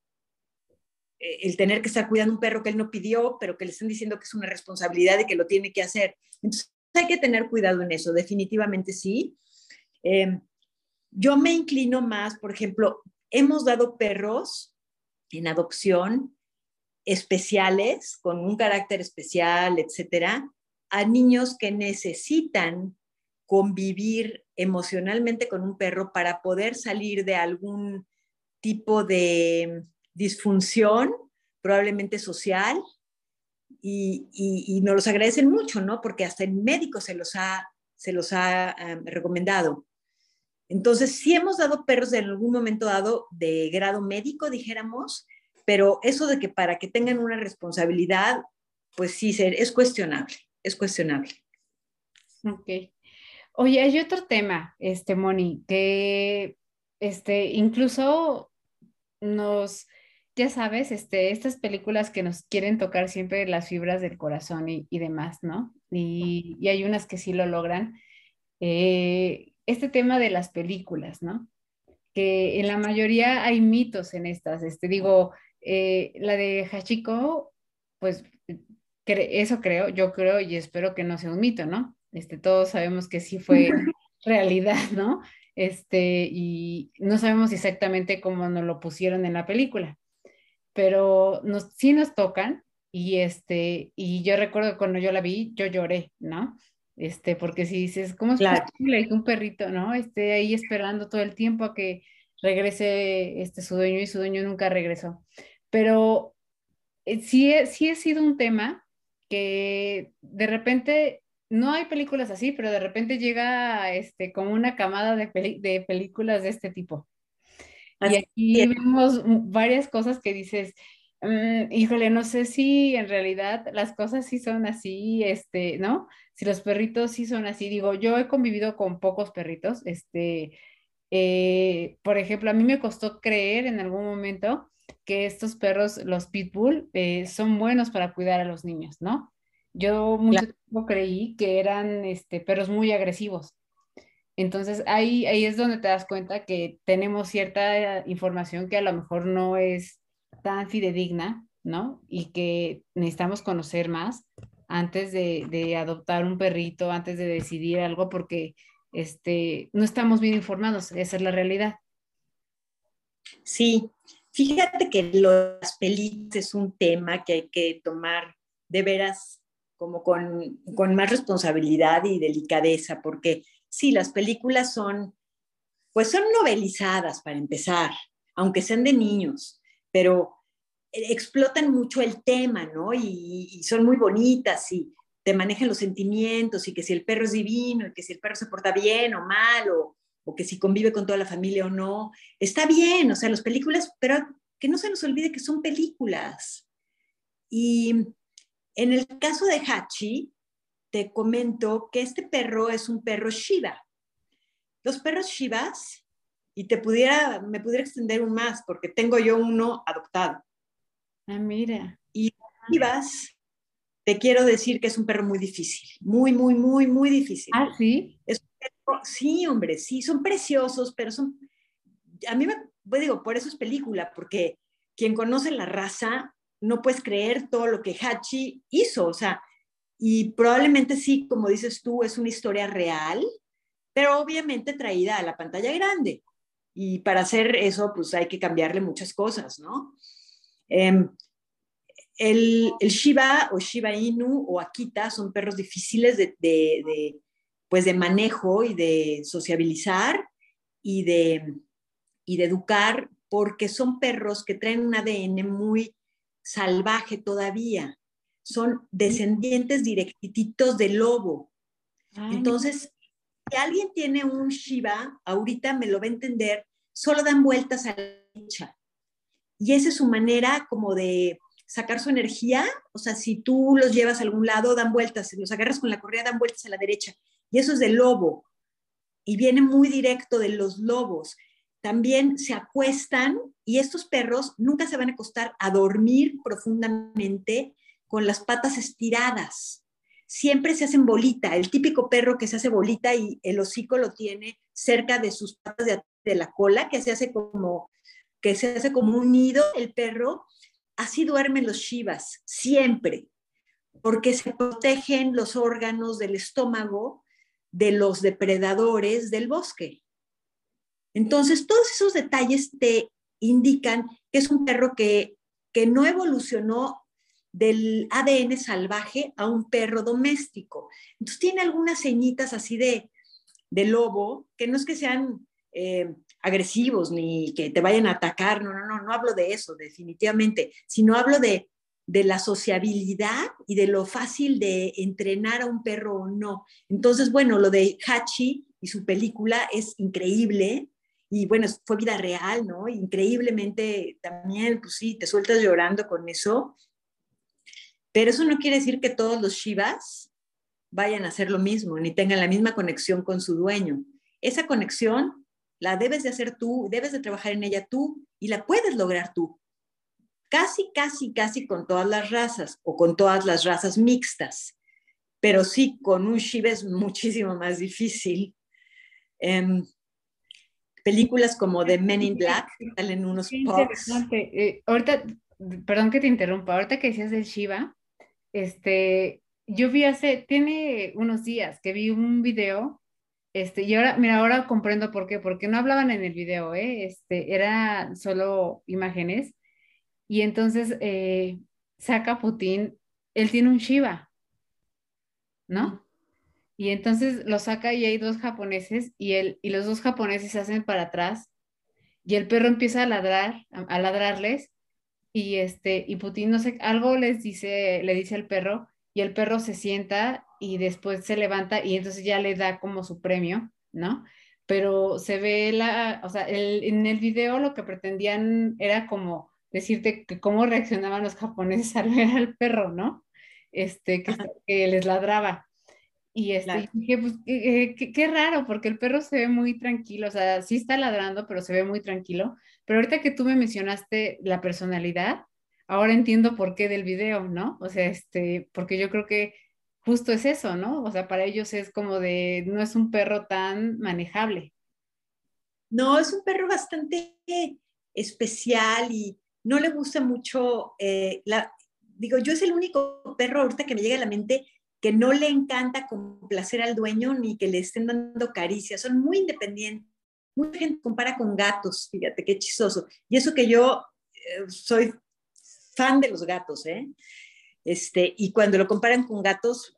[SPEAKER 2] Eh, el tener que estar cuidando un perro que él no pidió, pero que le están diciendo que es una responsabilidad y que lo tiene que hacer. Entonces hay que tener cuidado en eso, definitivamente sí. Em, yo me inclino más, por ejemplo, hemos dado perros en adopción especiales, con un carácter especial, etcétera, a niños que necesitan convivir emocionalmente con un perro para poder salir de algún tipo de disfunción, probablemente social, y, y, nos los agradecen mucho, ¿no? Porque hasta el médico se los ha, se los ha recomendado. Entonces, sí hemos dado perros en algún momento dado de grado médico, dijéramos, pero eso de que para que tengan una responsabilidad, pues sí, es cuestionable, es cuestionable.
[SPEAKER 1] Ok. Oye, hay otro tema, este, Moni, que este, incluso nos, ya sabes, este, estas películas que nos quieren tocar siempre las fibras del corazón y, demás, ¿no? Y, hay unas que sí lo logran. Eh, este tema de las películas, ¿no? Que en la mayoría hay mitos en estas. Este, digo, eh, la de Hachiko, pues eso creo, yo creo y espero que no sea un mito, ¿no? Este, todos sabemos que sí fue realidad, ¿no? Este, y no sabemos exactamente cómo nos lo pusieron en la película, pero nos, sí nos tocan y este, y yo recuerdo cuando yo la vi, yo lloré, ¿no? Este, porque si dices, ¿cómo es posible que un perrito, ¿no? Esté ahí esperando todo el tiempo a que regrese este, su dueño y su dueño nunca regresó pero eh, sí, sí ha sido un tema que de repente no hay películas así, pero de repente llega este, como una camada de, de películas de este tipo. y aquí vemos varias cosas que dices, mm, híjole, no sé si en realidad las cosas sí son así, este, ¿no? Si los perritos sí son así, digo, yo he convivido con pocos perritos, este, eh, por ejemplo, a mí me costó creer en algún momento que estos perros, los pitbull, eh, son buenos para cuidar a los niños, ¿no? Yo mucho tiempo creí que eran este, perros muy agresivos. Entonces ahí, ahí es donde te das cuenta que tenemos cierta información que a lo mejor no es tan fidedigna, ¿no? Y que necesitamos conocer más antes de, de adoptar un perrito, antes de decidir algo, porque este, no estamos bien informados, esa es la realidad.
[SPEAKER 2] Sí, Fíjate que las películas es un tema que hay que tomar de veras como con, más responsabilidad y delicadeza, porque sí, las películas son, pues son novelizadas para empezar, aunque sean de niños, pero explotan mucho el tema, ¿no? Y, y, son muy bonitas y te manejan los sentimientos y que si el perro es divino y que si el perro se porta bien o mal o, o que si convive con toda la familia o no, está bien, o sea, las películas, pero que no se nos olvide que son películas. Y en el caso de Hachi, te comento que este perro es un perro Shiba. Los perros Shibas, y te pudiera, me pudiera extender un más, porque tengo yo uno adoptado.
[SPEAKER 1] Ah, mira.
[SPEAKER 2] Y Shibas, te quiero decir que es un perro muy difícil, muy, muy, muy, muy difícil.
[SPEAKER 1] Ah, sí.
[SPEAKER 2] Es sí, hombre, sí, son preciosos, pero son, a mí me, pues digo, por eso es película, porque quien conoce la raza no puedes creer todo lo que Hachi hizo, o sea, y probablemente sí, como dices tú, es una historia real, pero obviamente traída a la pantalla grande. Y para hacer eso, pues hay que cambiarle muchas cosas, ¿no? Em, el, Shiba o Shiba Inu o Akita son perros difíciles de, pues de manejo y de sociabilizar y de, y de educar porque son perros que traen un ADN muy salvaje todavía. Son descendientes directitos del lobo. Entonces, si alguien tiene un Shiba, ahorita me lo va a entender, solo dan vueltas a la derecha. Y esa es su manera como de sacar su energía, o sea, si tú los llevas a algún lado, dan vueltas, si los agarras con la correa, dan vueltas a la derecha. Y eso es del lobo. Y viene muy directo de los lobos. También se acuestan y estos perros nunca se van a acostar a dormir profundamente con las patas estiradas. Siempre se hacen bolita, el típico perro que se hace bolita y el hocico lo tiene cerca de sus patas de, la cola, que se hace como que se hace como un nido el perro Así duermen los shivas, siempre, porque se protegen los órganos del estómago de los depredadores del bosque. Entonces, todos esos detalles te indican que es un perro que, que no evolucionó del ADN salvaje a un perro doméstico. Entonces, tiene algunas ceñitas así de, de lobo, que no es que sean eh, agresivos ni que te vayan a atacar, no, no, no, no hablo de eso definitivamente, sino hablo de, de la sociabilidad y de lo fácil de entrenar a un perro o no. Entonces, bueno, lo de Hachi y su película es increíble y bueno, fue vida real, ¿no? Increíblemente también, pues sí, te sueltas llorando con eso, pero eso no quiere decir que todos los Shivas vayan a hacer lo mismo, ni tengan la misma conexión con su dueño. Esa conexión la debes de hacer tú, debes de trabajar en ella tú y la puedes lograr tú. Casi, casi, casi con todas las razas o con todas las razas mixtas, pero sí con un Shiva es muchísimo más difícil. Em, películas como The Men in Black salen unos
[SPEAKER 1] pocos. Eh, ahorita, perdón que te interrumpa, ahorita que decías del Shiva, este, yo vi hace, tiene unos días que vi un video este, y ahora, mira, ahora comprendo por qué, porque no hablaban en el video, ¿eh? Este, era solo imágenes. Y entonces eh, saca Putin, él tiene un Shiva, ¿no? Y entonces lo saca y hay dos japoneses y, él, y los dos japoneses se hacen para atrás y el perro empieza a ladrar, a, ladrarles y este, y Putin no sé, algo les dice, le dice al perro y el perro se sienta y después se levanta y entonces ya le da como su premio, ¿no? Pero se ve la, o sea, en el video lo que pretendían era como decirte que cómo reaccionaban los japoneses al ver al perro, ¿no? Este, que, les ladraba. Y este, dije, pues, qué, raro, porque el perro se ve muy tranquilo, o sea, sí está ladrando, pero se ve muy tranquilo. Pero ahorita que tú me mencionaste la personalidad, ahora entiendo por qué del video, ¿no? O sea, este, porque yo creo que justo es eso, ¿no? O sea, para ellos es como de, no es un perro tan manejable.
[SPEAKER 2] No, es un perro bastante especial y no le gusta mucho, eh, la, digo, yo es el único perro ahorita que me llega a la mente que no le encanta complacer al dueño ni que le estén dando caricias, son muy independientes. Mucha gente compara con gatos, fíjate qué chistoso. Y eso que yo eh, soy fan de los gatos, ¿eh? Este, y cuando lo comparan con gatos,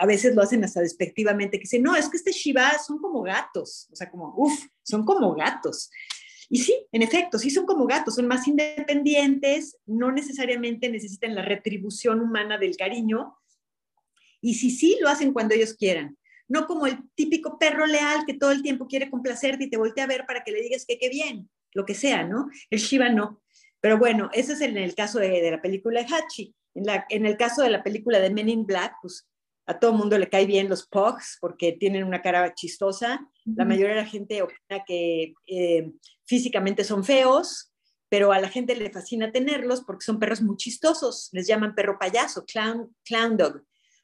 [SPEAKER 2] a veces lo hacen hasta despectivamente, que dicen, no, es que este Shiva son como gatos, o sea, como, uff, son como gatos. Y sí, en efecto, sí son como gatos, son más independientes, no necesariamente necesitan la retribución humana del cariño, y sí, sí, lo hacen cuando ellos quieran. No como el típico perro leal que todo el tiempo quiere complacerte y te voltea a ver para que le digas que qué bien, lo que sea, ¿no? El Shiva no. Pero bueno, ese es en el caso de, la película de Hachi. En, la, en el caso de la película de Men in Black, pues a todo mundo le cae bien los Pugs porque tienen una cara chistosa. La mayoría de la gente opina que eh, físicamente son feos, pero a la gente le fascina tenerlos porque son perros muy chistosos. Les llaman perro payaso, clown, clown dog,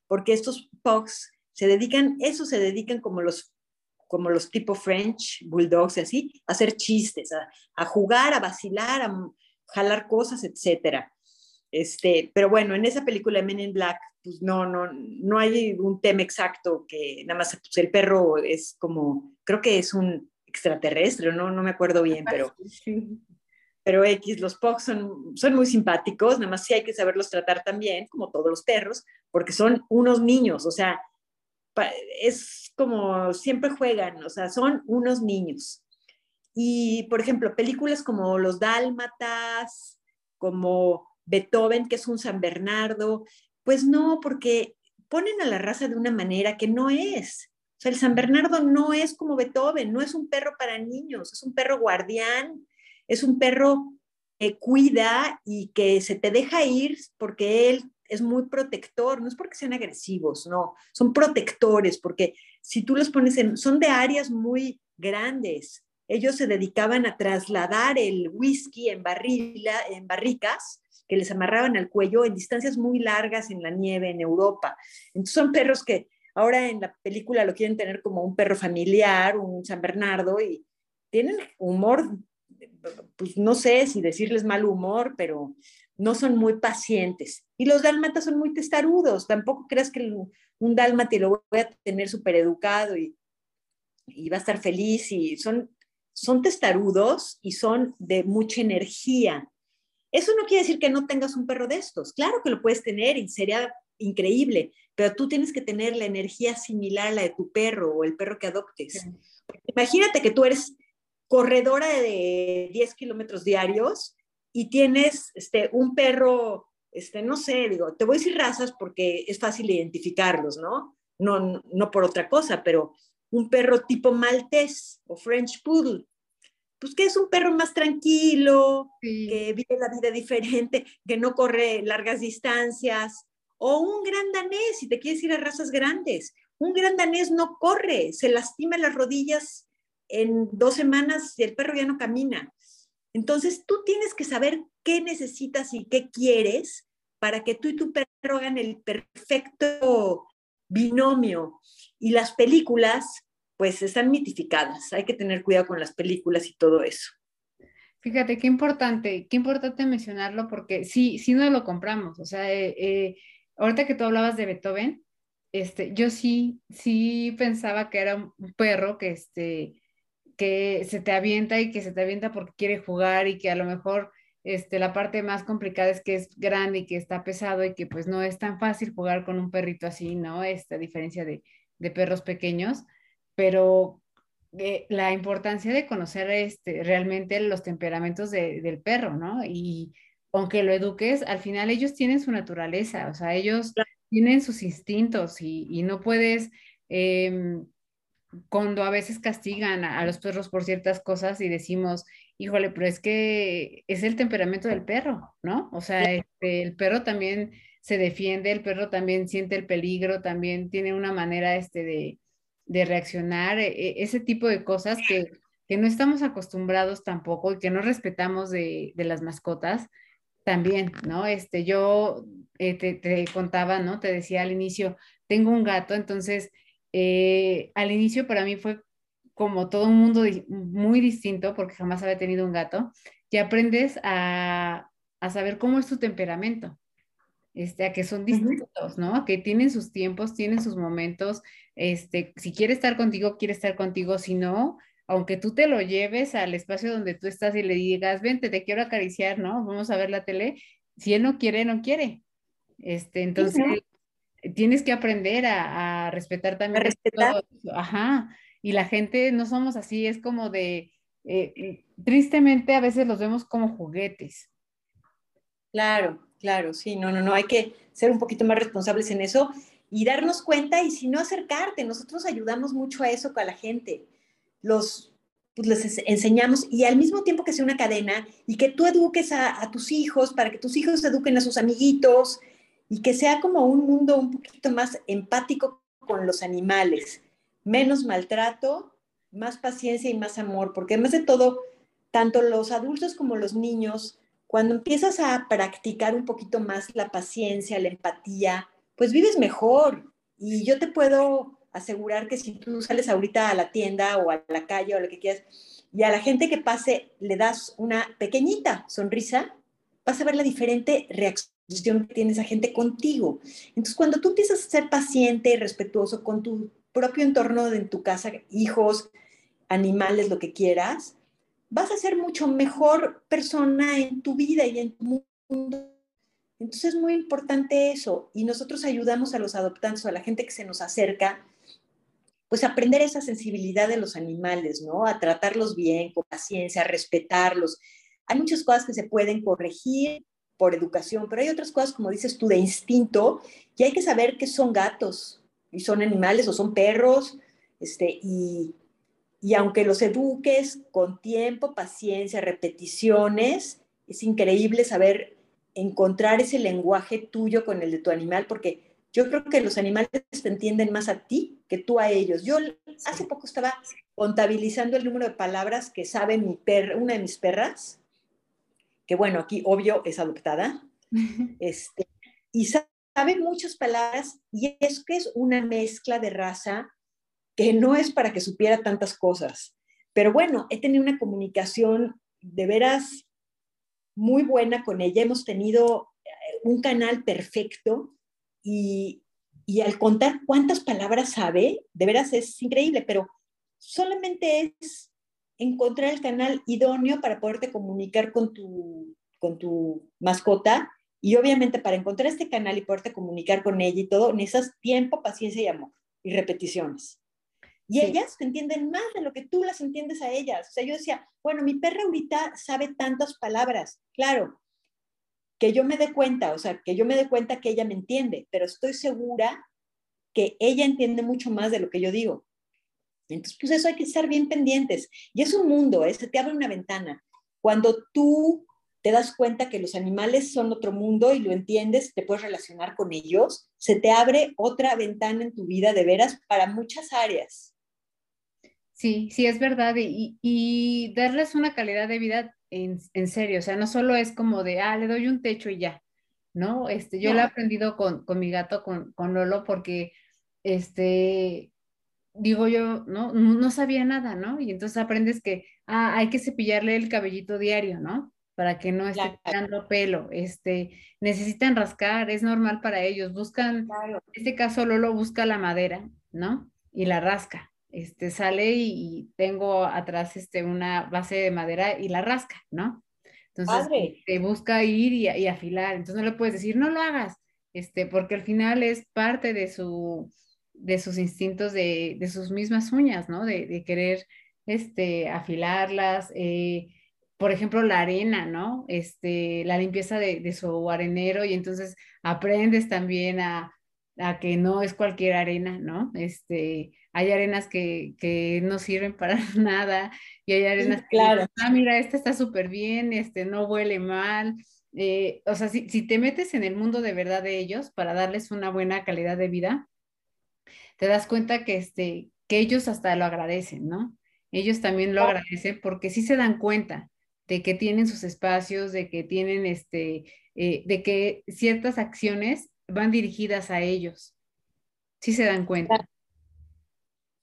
[SPEAKER 2] porque estos Pugs se dedican, eso se dedican como los como los tipo French, bulldogs y así, a hacer chistes, a, a jugar, a vacilar, a, jalar cosas, etcétera. Este, pero bueno, en esa película de Men in Black, pues no, no, no hay un tema exacto que nada más pues el perro es como, creo que es un extraterrestre, no, no me acuerdo bien, pero, pero X, los Pugs son, son muy simpáticos, nada más sí hay que saberlos tratar también, como todos los perros, porque son unos niños, o sea, es como siempre juegan, o sea, son unos niños. Y, por ejemplo, películas como Los Dálmatas, como Beethoven, que es un San Bernardo, pues no, porque ponen a la raza de una manera que no es. O sea, el San Bernardo no es como Beethoven, no es un perro para niños, es un perro guardián, es un perro cuida y que se te deja ir porque él es muy protector, no es porque sean agresivos, no, son protectores, porque si tú los pones en, son de áreas muy grandes. Ellos se dedicaban a trasladar el whisky en, barrila, en barricas que les amarraban al cuello en distancias muy largas en la nieve en Europa. Entonces son perros que ahora en la película lo quieren tener como un perro familiar, un San Bernardo, y tienen humor, pues no sé si decirles mal humor, pero no son muy pacientes. Y los dálmatas son muy testarudos. Tampoco creas que un dálmata lo voy a tener súper educado y, y, va a estar feliz. Y son, son testarudos y son de mucha energía. Eso no quiere decir que no tengas un perro de estos. Claro que lo puedes tener y sería increíble, pero tú tienes que tener la energía similar a la de tu perro o el perro que adoptes. Imagínate que tú eres corredora de 10 kilómetros diarios y tienes este, un perro, este, no sé, digo, te voy a decir razas porque es fácil identificarlos, ¿no? No, no por otra cosa, pero un perro tipo maltés o French Poodle, pues que es un perro más tranquilo, que vive la vida diferente, que no corre largas distancias, o un gran danés, si te quieres ir a razas grandes. Un gran danés no corre, se lastima las rodillas en dos semanas el perro ya no camina. Entonces, tú tienes que saber qué necesitas y qué quieres para que tú y tu perro hagan el perfecto binomio. Y las películas, pues, están mitificadas. Hay que tener cuidado con las películas y todo eso.
[SPEAKER 1] Fíjate, qué importante, qué importante mencionarlo porque sí, sí no lo compramos. O sea, eh, eh, ahorita que tú hablabas de Beethoven, este, yo sí, sí pensaba que era un perro que, este, que se te avienta y que se te avienta porque quiere jugar y que a lo mejor este, la parte más complicada es que es grande y que está pesado y que pues no es tan fácil jugar con un perrito así, ¿no? Esta diferencia de, de perros pequeños, pero eh, la importancia de conocer este, realmente los temperamentos del perro, ¿no? Y aunque lo eduques, al final ellos tienen su naturaleza, o sea, ellos tienen sus instintos y, y no puedes... Eh, cuando a veces castigan a, los perros por ciertas cosas y decimos, híjole, pero es que es el temperamento del perro, ¿no? O sea, este, el perro también se defiende, el perro también siente el peligro, también tiene una manera este, de, de reaccionar, e, e, ese tipo de cosas que, que, no estamos acostumbrados tampoco y que no respetamos de, de las mascotas, también, ¿no? Este, yo eh, te, te contaba, ¿no? Te decía al inicio, tengo un gato, entonces eh, al inicio para mí fue como todo un mundo muy distinto porque jamás había tenido un gato y aprendes a, saber cómo es tu temperamento. Este, a que son distintos, ¿no? Que tienen sus tiempos, tienen sus momentos. Este, si quiere estar contigo, quiere estar contigo. Si no, aunque tú te lo lleves al espacio donde tú estás y le digas, vente, te quiero acariciar, ¿no? Vamos a ver la tele. Si él no quiere, no quiere. Este, entonces, tienes que aprender a, respetar también.
[SPEAKER 2] respetar.
[SPEAKER 1] Ajá. Y la gente no somos así, es como de, eh, eh, tristemente a veces los vemos como juguetes.
[SPEAKER 2] Claro, claro, sí, no, no, no, hay que ser un poquito más responsables en eso y darnos cuenta y si no acercarte, nosotros ayudamos mucho a eso con la gente. Los, pues les enseñamos y al mismo tiempo que sea una cadena y que tú eduques a, a tus hijos para que tus hijos eduquen a sus amiguitos y que sea como un mundo un poquito más empático con los animales, menos maltrato, más paciencia y más amor, porque además de todo, tanto los adultos como los niños, cuando empiezas a practicar un poquito más la paciencia, la empatía, pues vives mejor. Y yo te puedo asegurar que si tú sales ahorita a la tienda o a la calle o lo que quieras, y a la gente que pase le das una pequeñita sonrisa, vas a ver la diferente reacción que tiene esa gente contigo. Entonces, cuando tú empiezas a ser paciente y respetuoso con tu propio entorno en tu casa, hijos, animales, lo que quieras, vas a ser mucho mejor persona en tu vida y en tu mundo. Entonces es muy importante eso. Y nosotros ayudamos a los adoptantes o a la gente que se nos acerca, pues aprender esa sensibilidad de los animales, ¿no? A tratarlos bien, con paciencia, a respetarlos. Hay muchas cosas que se pueden corregir por educación, pero hay otras cosas, como dices tú, de instinto, y hay que saber que son gatos, y son animales, o son perros, este, y, y aunque los eduques con tiempo, paciencia, repeticiones, es increíble saber encontrar ese lenguaje tuyo con el de tu animal, porque yo creo que los animales te entienden más a ti que tú a ellos. Yo hace poco estaba contabilizando el número de palabras que sabe mi perra, una de mis perras, que bueno, aquí obvio es adoptada, este, y sabe muchas palabras y es que es una mezcla de raza que no es para que supiera tantas cosas. Pero bueno, he tenido una comunicación de veras muy buena con ella. Hemos tenido eh, un canal perfecto y, y al contar cuántas palabras sabe, de veras es increíble, pero solamente es encontrar el canal idóneo para poderte comunicar con tu, con tu mascota y obviamente para encontrar este canal y poderte comunicar con ella y todo, necesitas tiempo, paciencia y amor y repeticiones. Y ellas te entienden más de lo que tú las entiendes a ellas. O sea, yo decía, bueno, mi perra ahorita sabe tantas palabras. Claro, que yo me dé cuenta, o sea, que yo me dé cuenta que ella me entiende, pero estoy segura que ella entiende mucho más de lo que yo digo. Entonces, pues eso hay que estar bien pendientes. Y es un mundo, ¿eh? se te abre una ventana. Cuando tú te das cuenta que los animales son otro mundo y lo entiendes, te puedes relacionar con ellos, se te abre otra ventana en tu vida de veras para muchas áreas.
[SPEAKER 1] Sí, sí, es verdad. Y, y darles una calidad de vida en, en, serio. O sea, no solo es como de, ah, le doy un techo y ya, ¿no? Este, yo lo he aprendido con, con mi gato, con, con, Lolo, porque, este, digo yo, ¿no? No sabía nada, ¿no? Y entonces aprendes que, ah, hay que cepillarle el cabellito diario, ¿no? Para que no esté tirando pelo. Este, necesitan rascar, es normal para ellos. Buscan, en este caso Lolo busca la madera, ¿no? Y la rasca este, sale y, tengo atrás este, una base de madera y la rasca, ¿no? Entonces, te este, busca ir y, afilar. Entonces no le puedes decir, no lo hagas, este, porque al final es parte de, su, de sus instintos, de, de sus mismas uñas, ¿no? De, de querer este, afilarlas. Eh, por ejemplo, la arena, ¿no? Este, la limpieza de, de su arenero y entonces aprendes también a, a que no es cualquier arena, ¿no? Este, hay arenas que, que no sirven para nada y hay arenas
[SPEAKER 2] claro.
[SPEAKER 1] que, ah, mira, esta está súper bien, este, no huele mal. Eh, o sea, si, si, te metes en el mundo de verdad de ellos para darles una buena calidad de vida, te das cuenta que, este, que ellos hasta lo agradecen, ¿no? Ellos también lo agradecen porque sí se dan cuenta de que tienen sus espacios, de que tienen este, eh, de que ciertas acciones van dirigidas a ellos. Sí se dan cuenta.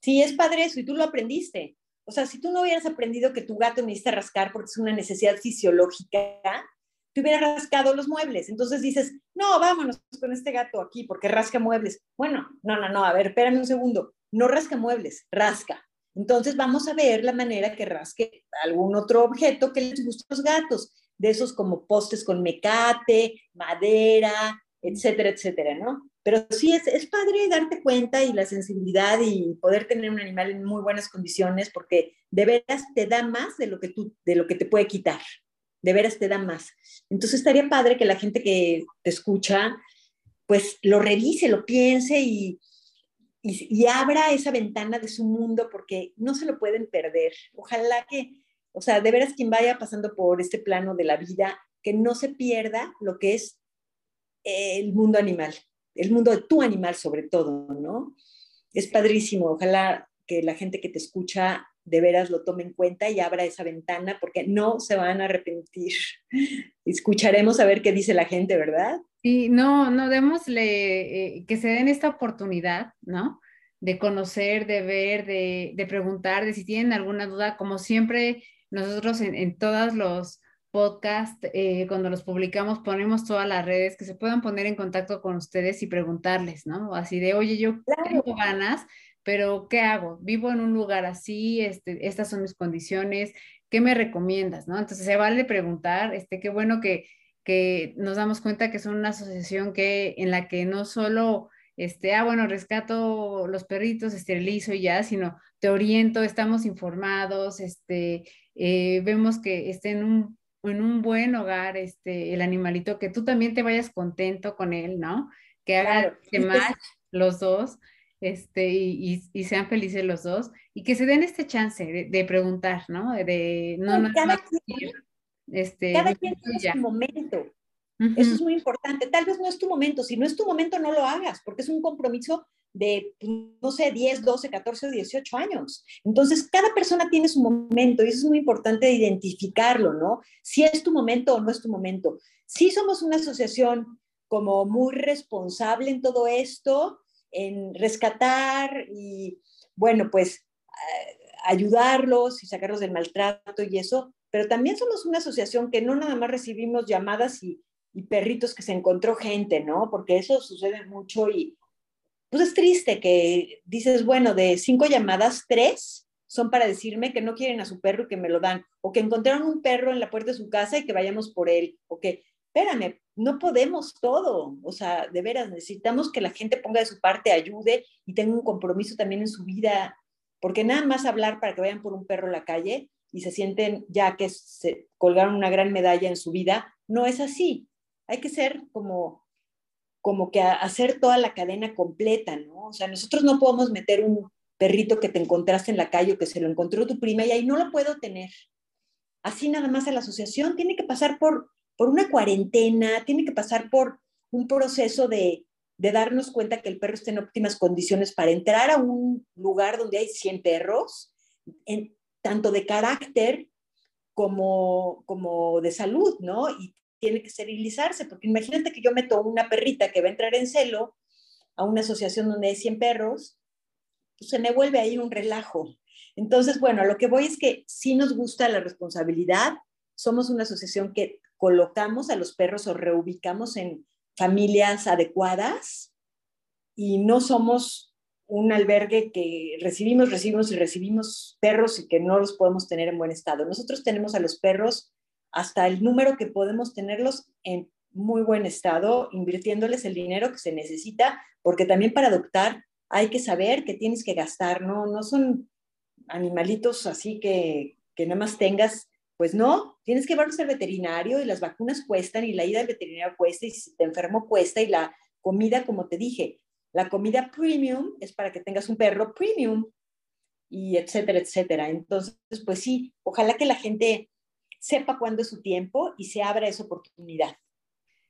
[SPEAKER 2] Sí, es padre eso y tú lo aprendiste. O sea, si tú no hubieras aprendido que tu gato necesita rascar porque es una necesidad fisiológica, te hubieras rascado los muebles. Entonces dices, no, vámonos con este gato aquí porque rasca muebles. Bueno, no, no, no, a ver, espérame un segundo. No rasca muebles, rasca. Entonces vamos a ver la manera que rasque algún otro objeto que les guste a los gatos, de esos como postes con mecate, madera, etcétera, etcétera, ¿no? Pero sí es, es padre darte cuenta y la sensibilidad y poder tener un animal en muy buenas condiciones porque de veras te da más de lo que tú, de lo que te puede quitar. De veras te da más. Entonces estaría padre que la gente que te escucha, pues lo revise, lo piense y, y, abra esa ventana de su mundo porque no se lo pueden perder. Ojalá que, o sea, de veras quien vaya pasando por este plano de la vida, que no se pierda lo que es el mundo animal, el mundo de tu animal sobre todo, ¿no? Es padrísimo, ojalá que la gente que te escucha de veras lo tome en cuenta y abra esa ventana porque no se van a arrepentir. Escucharemos a ver qué dice la gente, ¿verdad?
[SPEAKER 1] Sí, no, no, démosle eh, que se den esta oportunidad, ¿no? De conocer, de ver, de, de preguntar, de si tienen alguna duda, como siempre nosotros en, en todos los podcast, eh, cuando los publicamos, ponemos todas las redes que se puedan poner en contacto con ustedes y preguntarles, ¿no? Así de, oye, yo tengo ganas, pero ¿qué hago? Vivo en un lugar así, este, estas son mis condiciones, ¿qué me recomiendas, no? Entonces se vale preguntar, este, qué bueno que, que nos damos cuenta que son una asociación que, en la que no solo este, ah, bueno, rescato los perritos, esterilizo y ya, sino te oriento, estamos informados, este, eh, vemos que estén en un en un buen hogar, este, el animalito, que tú también te vayas contento con él, ¿no? Que hagan más los dos, este, y, y, sean felices los dos, y que se den este chance de, preguntar, ¿no? De, no, no, Este,
[SPEAKER 2] Cada quien tiene su momento. Eso es muy importante. Tal vez no es tu momento. Si no es tu momento, no lo hagas, porque es un compromiso de, no sé, 10, 12, 14 o 18 años. Entonces, cada persona tiene su momento y eso es muy importante identificarlo, ¿no? Si es tu momento o no es tu momento. Si somos una asociación como muy responsable en todo esto, en rescatar y, bueno, pues ayudarlos y sacarlos del maltrato y eso, pero también somos una asociación que no nada más recibimos llamadas y, perritos que se encontró gente, ¿no? Porque eso sucede mucho y pues es triste que dices, bueno, de cinco llamadas, tres son para decirme que no quieren a su perro y que me lo dan, o que encontraron un perro en la puerta de su casa y que vayamos por él, o que, espérame, no podemos todo, o sea, de veras, necesitamos que la gente ponga de su parte, ayude y tenga un compromiso también en su vida, porque nada más hablar para que vayan por un perro a la calle y se sienten ya que se colgaron una gran medalla en su vida, no es así. Hay que ser como como que hacer toda la cadena completa, ¿no? O sea, nosotros no podemos meter un perrito que te encontraste en la calle o que se lo encontró tu prima y ahí no lo puedo tener. Así nada más a la asociación tiene que pasar por, por una cuarentena, tiene que pasar por un proceso de, de darnos cuenta que el perro está en óptimas condiciones para entrar a un lugar donde hay 100 perros, en, tanto de carácter como, como de salud, ¿no? Y tiene que esterilizarse, porque imagínate que yo meto una perrita que va a entrar en celo a una asociación donde hay 100 perros, pues se me vuelve ahí un relajo. Entonces, bueno, lo que voy es que sí nos gusta la responsabilidad, somos una asociación que colocamos a los perros o reubicamos en familias adecuadas y no somos un albergue que recibimos, recibimos y recibimos perros y que no los podemos tener en buen estado. Nosotros tenemos a los perros hasta el número que podemos tenerlos en muy buen estado, invirtiéndoles el dinero que se necesita, porque también para adoptar hay que saber que tienes que gastar, ¿no? No son animalitos así que, que nada más tengas, pues no, tienes que llevarlos al veterinario y las vacunas cuestan y la ida al veterinario cuesta y si te enfermo cuesta y la comida, como te dije, la comida premium es para que tengas un perro premium y etcétera, etcétera. Entonces, pues sí, ojalá que la gente sepa cuándo es su tiempo y se abra esa oportunidad.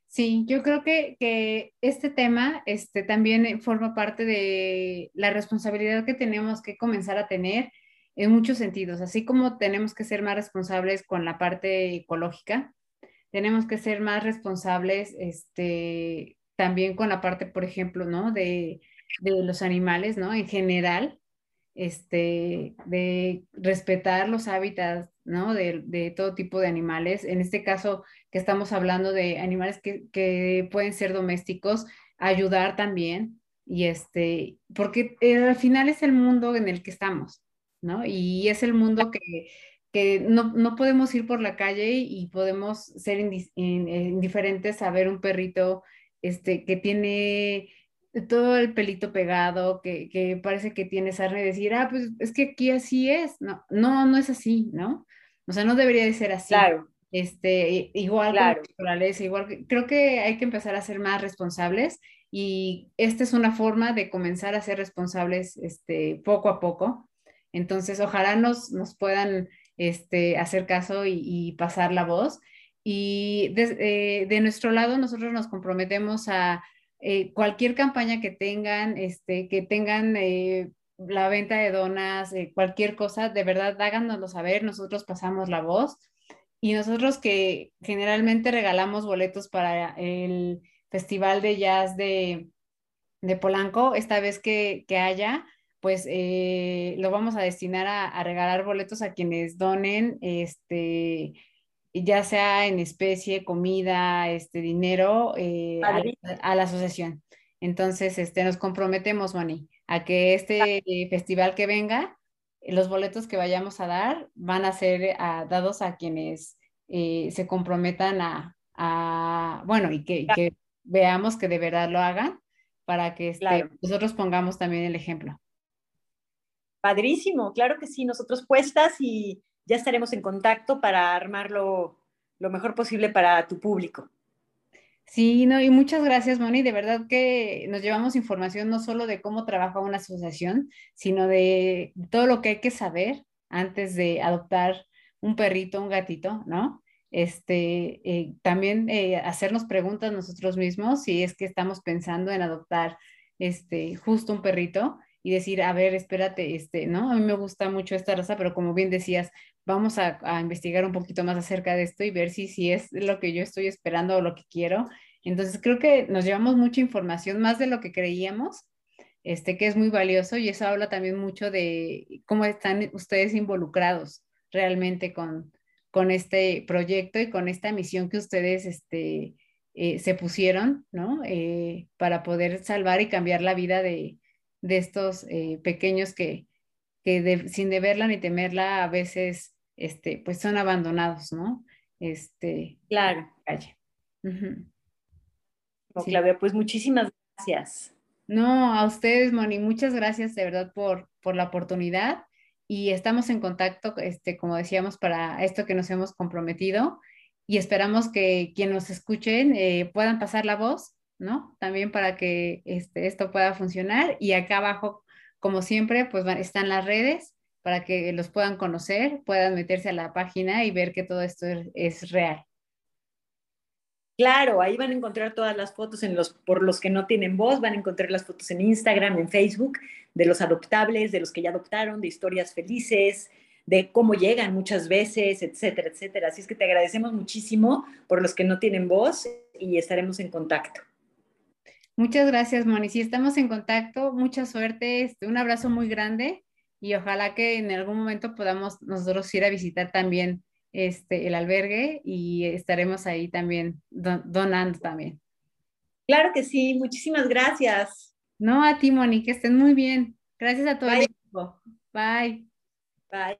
[SPEAKER 1] Sí, yo creo que, que, este tema este, también forma parte de la responsabilidad que tenemos que comenzar a tener en muchos sentidos, así como tenemos que ser más responsables con la parte ecológica, tenemos que ser más responsables este, también con la parte, por ejemplo, ¿no? de, de los animales, ¿no? En general, este, de respetar los hábitats, ¿no? De, todo tipo de animales. En este caso, que estamos hablando de animales que, pueden ser domésticos, ayudar también. Y este, porque eh, al final es el mundo en el que estamos, ¿no? Y es el mundo que, no, podemos ir por la calle y podemos ser indiferentes a ver un perrito este, que tiene todo el pelito pegado, que, parece que tiene sarna y decir, ah, pues es que aquí así es. No, no, no es así, ¿no? O sea, no debería de ser así.
[SPEAKER 2] Claro.
[SPEAKER 1] Este, igual claro. naturaleza, igual que, creo que hay que empezar a ser más responsables y esta es una forma de comenzar a ser responsables este, poco a poco. Entonces, ojalá nos, nos puedan este, hacer caso y, pasar la voz. Y de, eh, de nuestro lado, nosotros nos comprometemos a eh, cualquier campaña que tengan, este, que tengan eh, la venta de donas, cualquier cosa, de verdad háganoslo saber, nosotros pasamos la voz. Y nosotros que generalmente regalamos boletos para el Festival de Jazz de, Polanco, esta vez que haya, pues lo vamos a destinar a, a, regalar boletos a quienes donen este, ya sea en especie, comida, este dinero eh, a, la asociación. Entonces, este, nos comprometemos, Moni, a que este festival que venga, los boletos que vayamos a dar van a ser dados a quienes eh, se comprometan a, bueno, y que, veamos que de verdad lo hagan para que este, nosotros pongamos también el ejemplo.
[SPEAKER 2] Padrísimo, claro que sí, nosotros puestas y ya estaremos en contacto para armarlo lo mejor posible para tu público.
[SPEAKER 1] Sí, no, y muchas gracias, Moni. De verdad que nos llevamos información no solo de cómo trabaja una asociación, sino de todo lo que hay que saber antes de adoptar un perrito, un gatito, ¿no? este, eh, también eh, hacernos preguntas nosotros mismos si es que estamos pensando en adoptar este, justo un perrito y decir, a ver, espérate, este, ¿no? A mí me gusta mucho esta raza, pero como bien decías, vamos a, investigar un poquito más acerca de esto y ver si, si es lo que yo estoy esperando o lo que quiero. Entonces creo que nos llevamos mucha información, más de lo que creíamos, este, que es muy valioso y eso habla también mucho de cómo están ustedes involucrados realmente con, con este proyecto y con esta misión que ustedes este, eh, se pusieron, ¿no? Eh, para poder salvar y cambiar la vida de, de estos eh, pequeños que, que de, sin deberla ni temerla a veces, este, pues son abandonados, ¿no? Este,
[SPEAKER 2] claro.
[SPEAKER 1] Calle. Uh
[SPEAKER 2] -huh. no, sí. Claudia, pues muchísimas gracias.
[SPEAKER 1] No, a ustedes, Moni, muchas gracias de verdad por, por la oportunidad y estamos en contacto, este, como decíamos, para esto que nos hemos comprometido y esperamos que quienes nos escuchen eh, puedan pasar la voz, ¿no? También para que este, esto pueda funcionar y acá abajo, como siempre, pues están las redes para que los puedan conocer, puedan meterse a la página y ver que todo esto es, es real.
[SPEAKER 2] Claro, ahí van a encontrar todas las fotos en los, por los que no tienen voz, van a encontrar las fotos en Instagram, en Facebook, de los adoptables, de los que ya adoptaron, de historias felices, de cómo llegan muchas veces, etcétera, etcétera. Así es que te agradecemos muchísimo por los que no tienen voz y estaremos en contacto.
[SPEAKER 1] Muchas gracias, Moni. Si estamos en contacto, mucha suerte, este, un abrazo muy grande y ojalá que en algún momento podamos nosotros ir a visitar también este, el albergue y estaremos ahí también don, donando también.
[SPEAKER 2] Claro que sí, muchísimas gracias.
[SPEAKER 1] No, a ti, Moni, que estén muy bien. Gracias a todo
[SPEAKER 2] Bye.
[SPEAKER 1] el equipo. Bye.
[SPEAKER 2] Bye.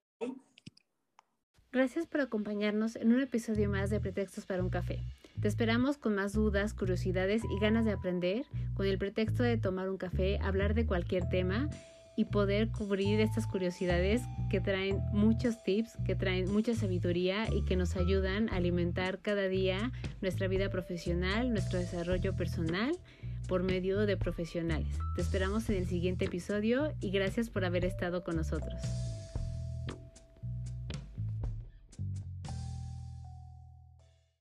[SPEAKER 1] Gracias por acompañarnos en un episodio más de Pretextos para un café. Te esperamos con más dudas, curiosidades y ganas de aprender, con el pretexto de tomar un café, hablar de cualquier tema y poder cubrir estas curiosidades que traen muchos tips, que traen mucha sabiduría y que nos ayudan a alimentar cada día nuestra vida profesional, nuestro desarrollo personal por medio de profesionales. Te esperamos en el siguiente episodio y gracias por haber estado con nosotros.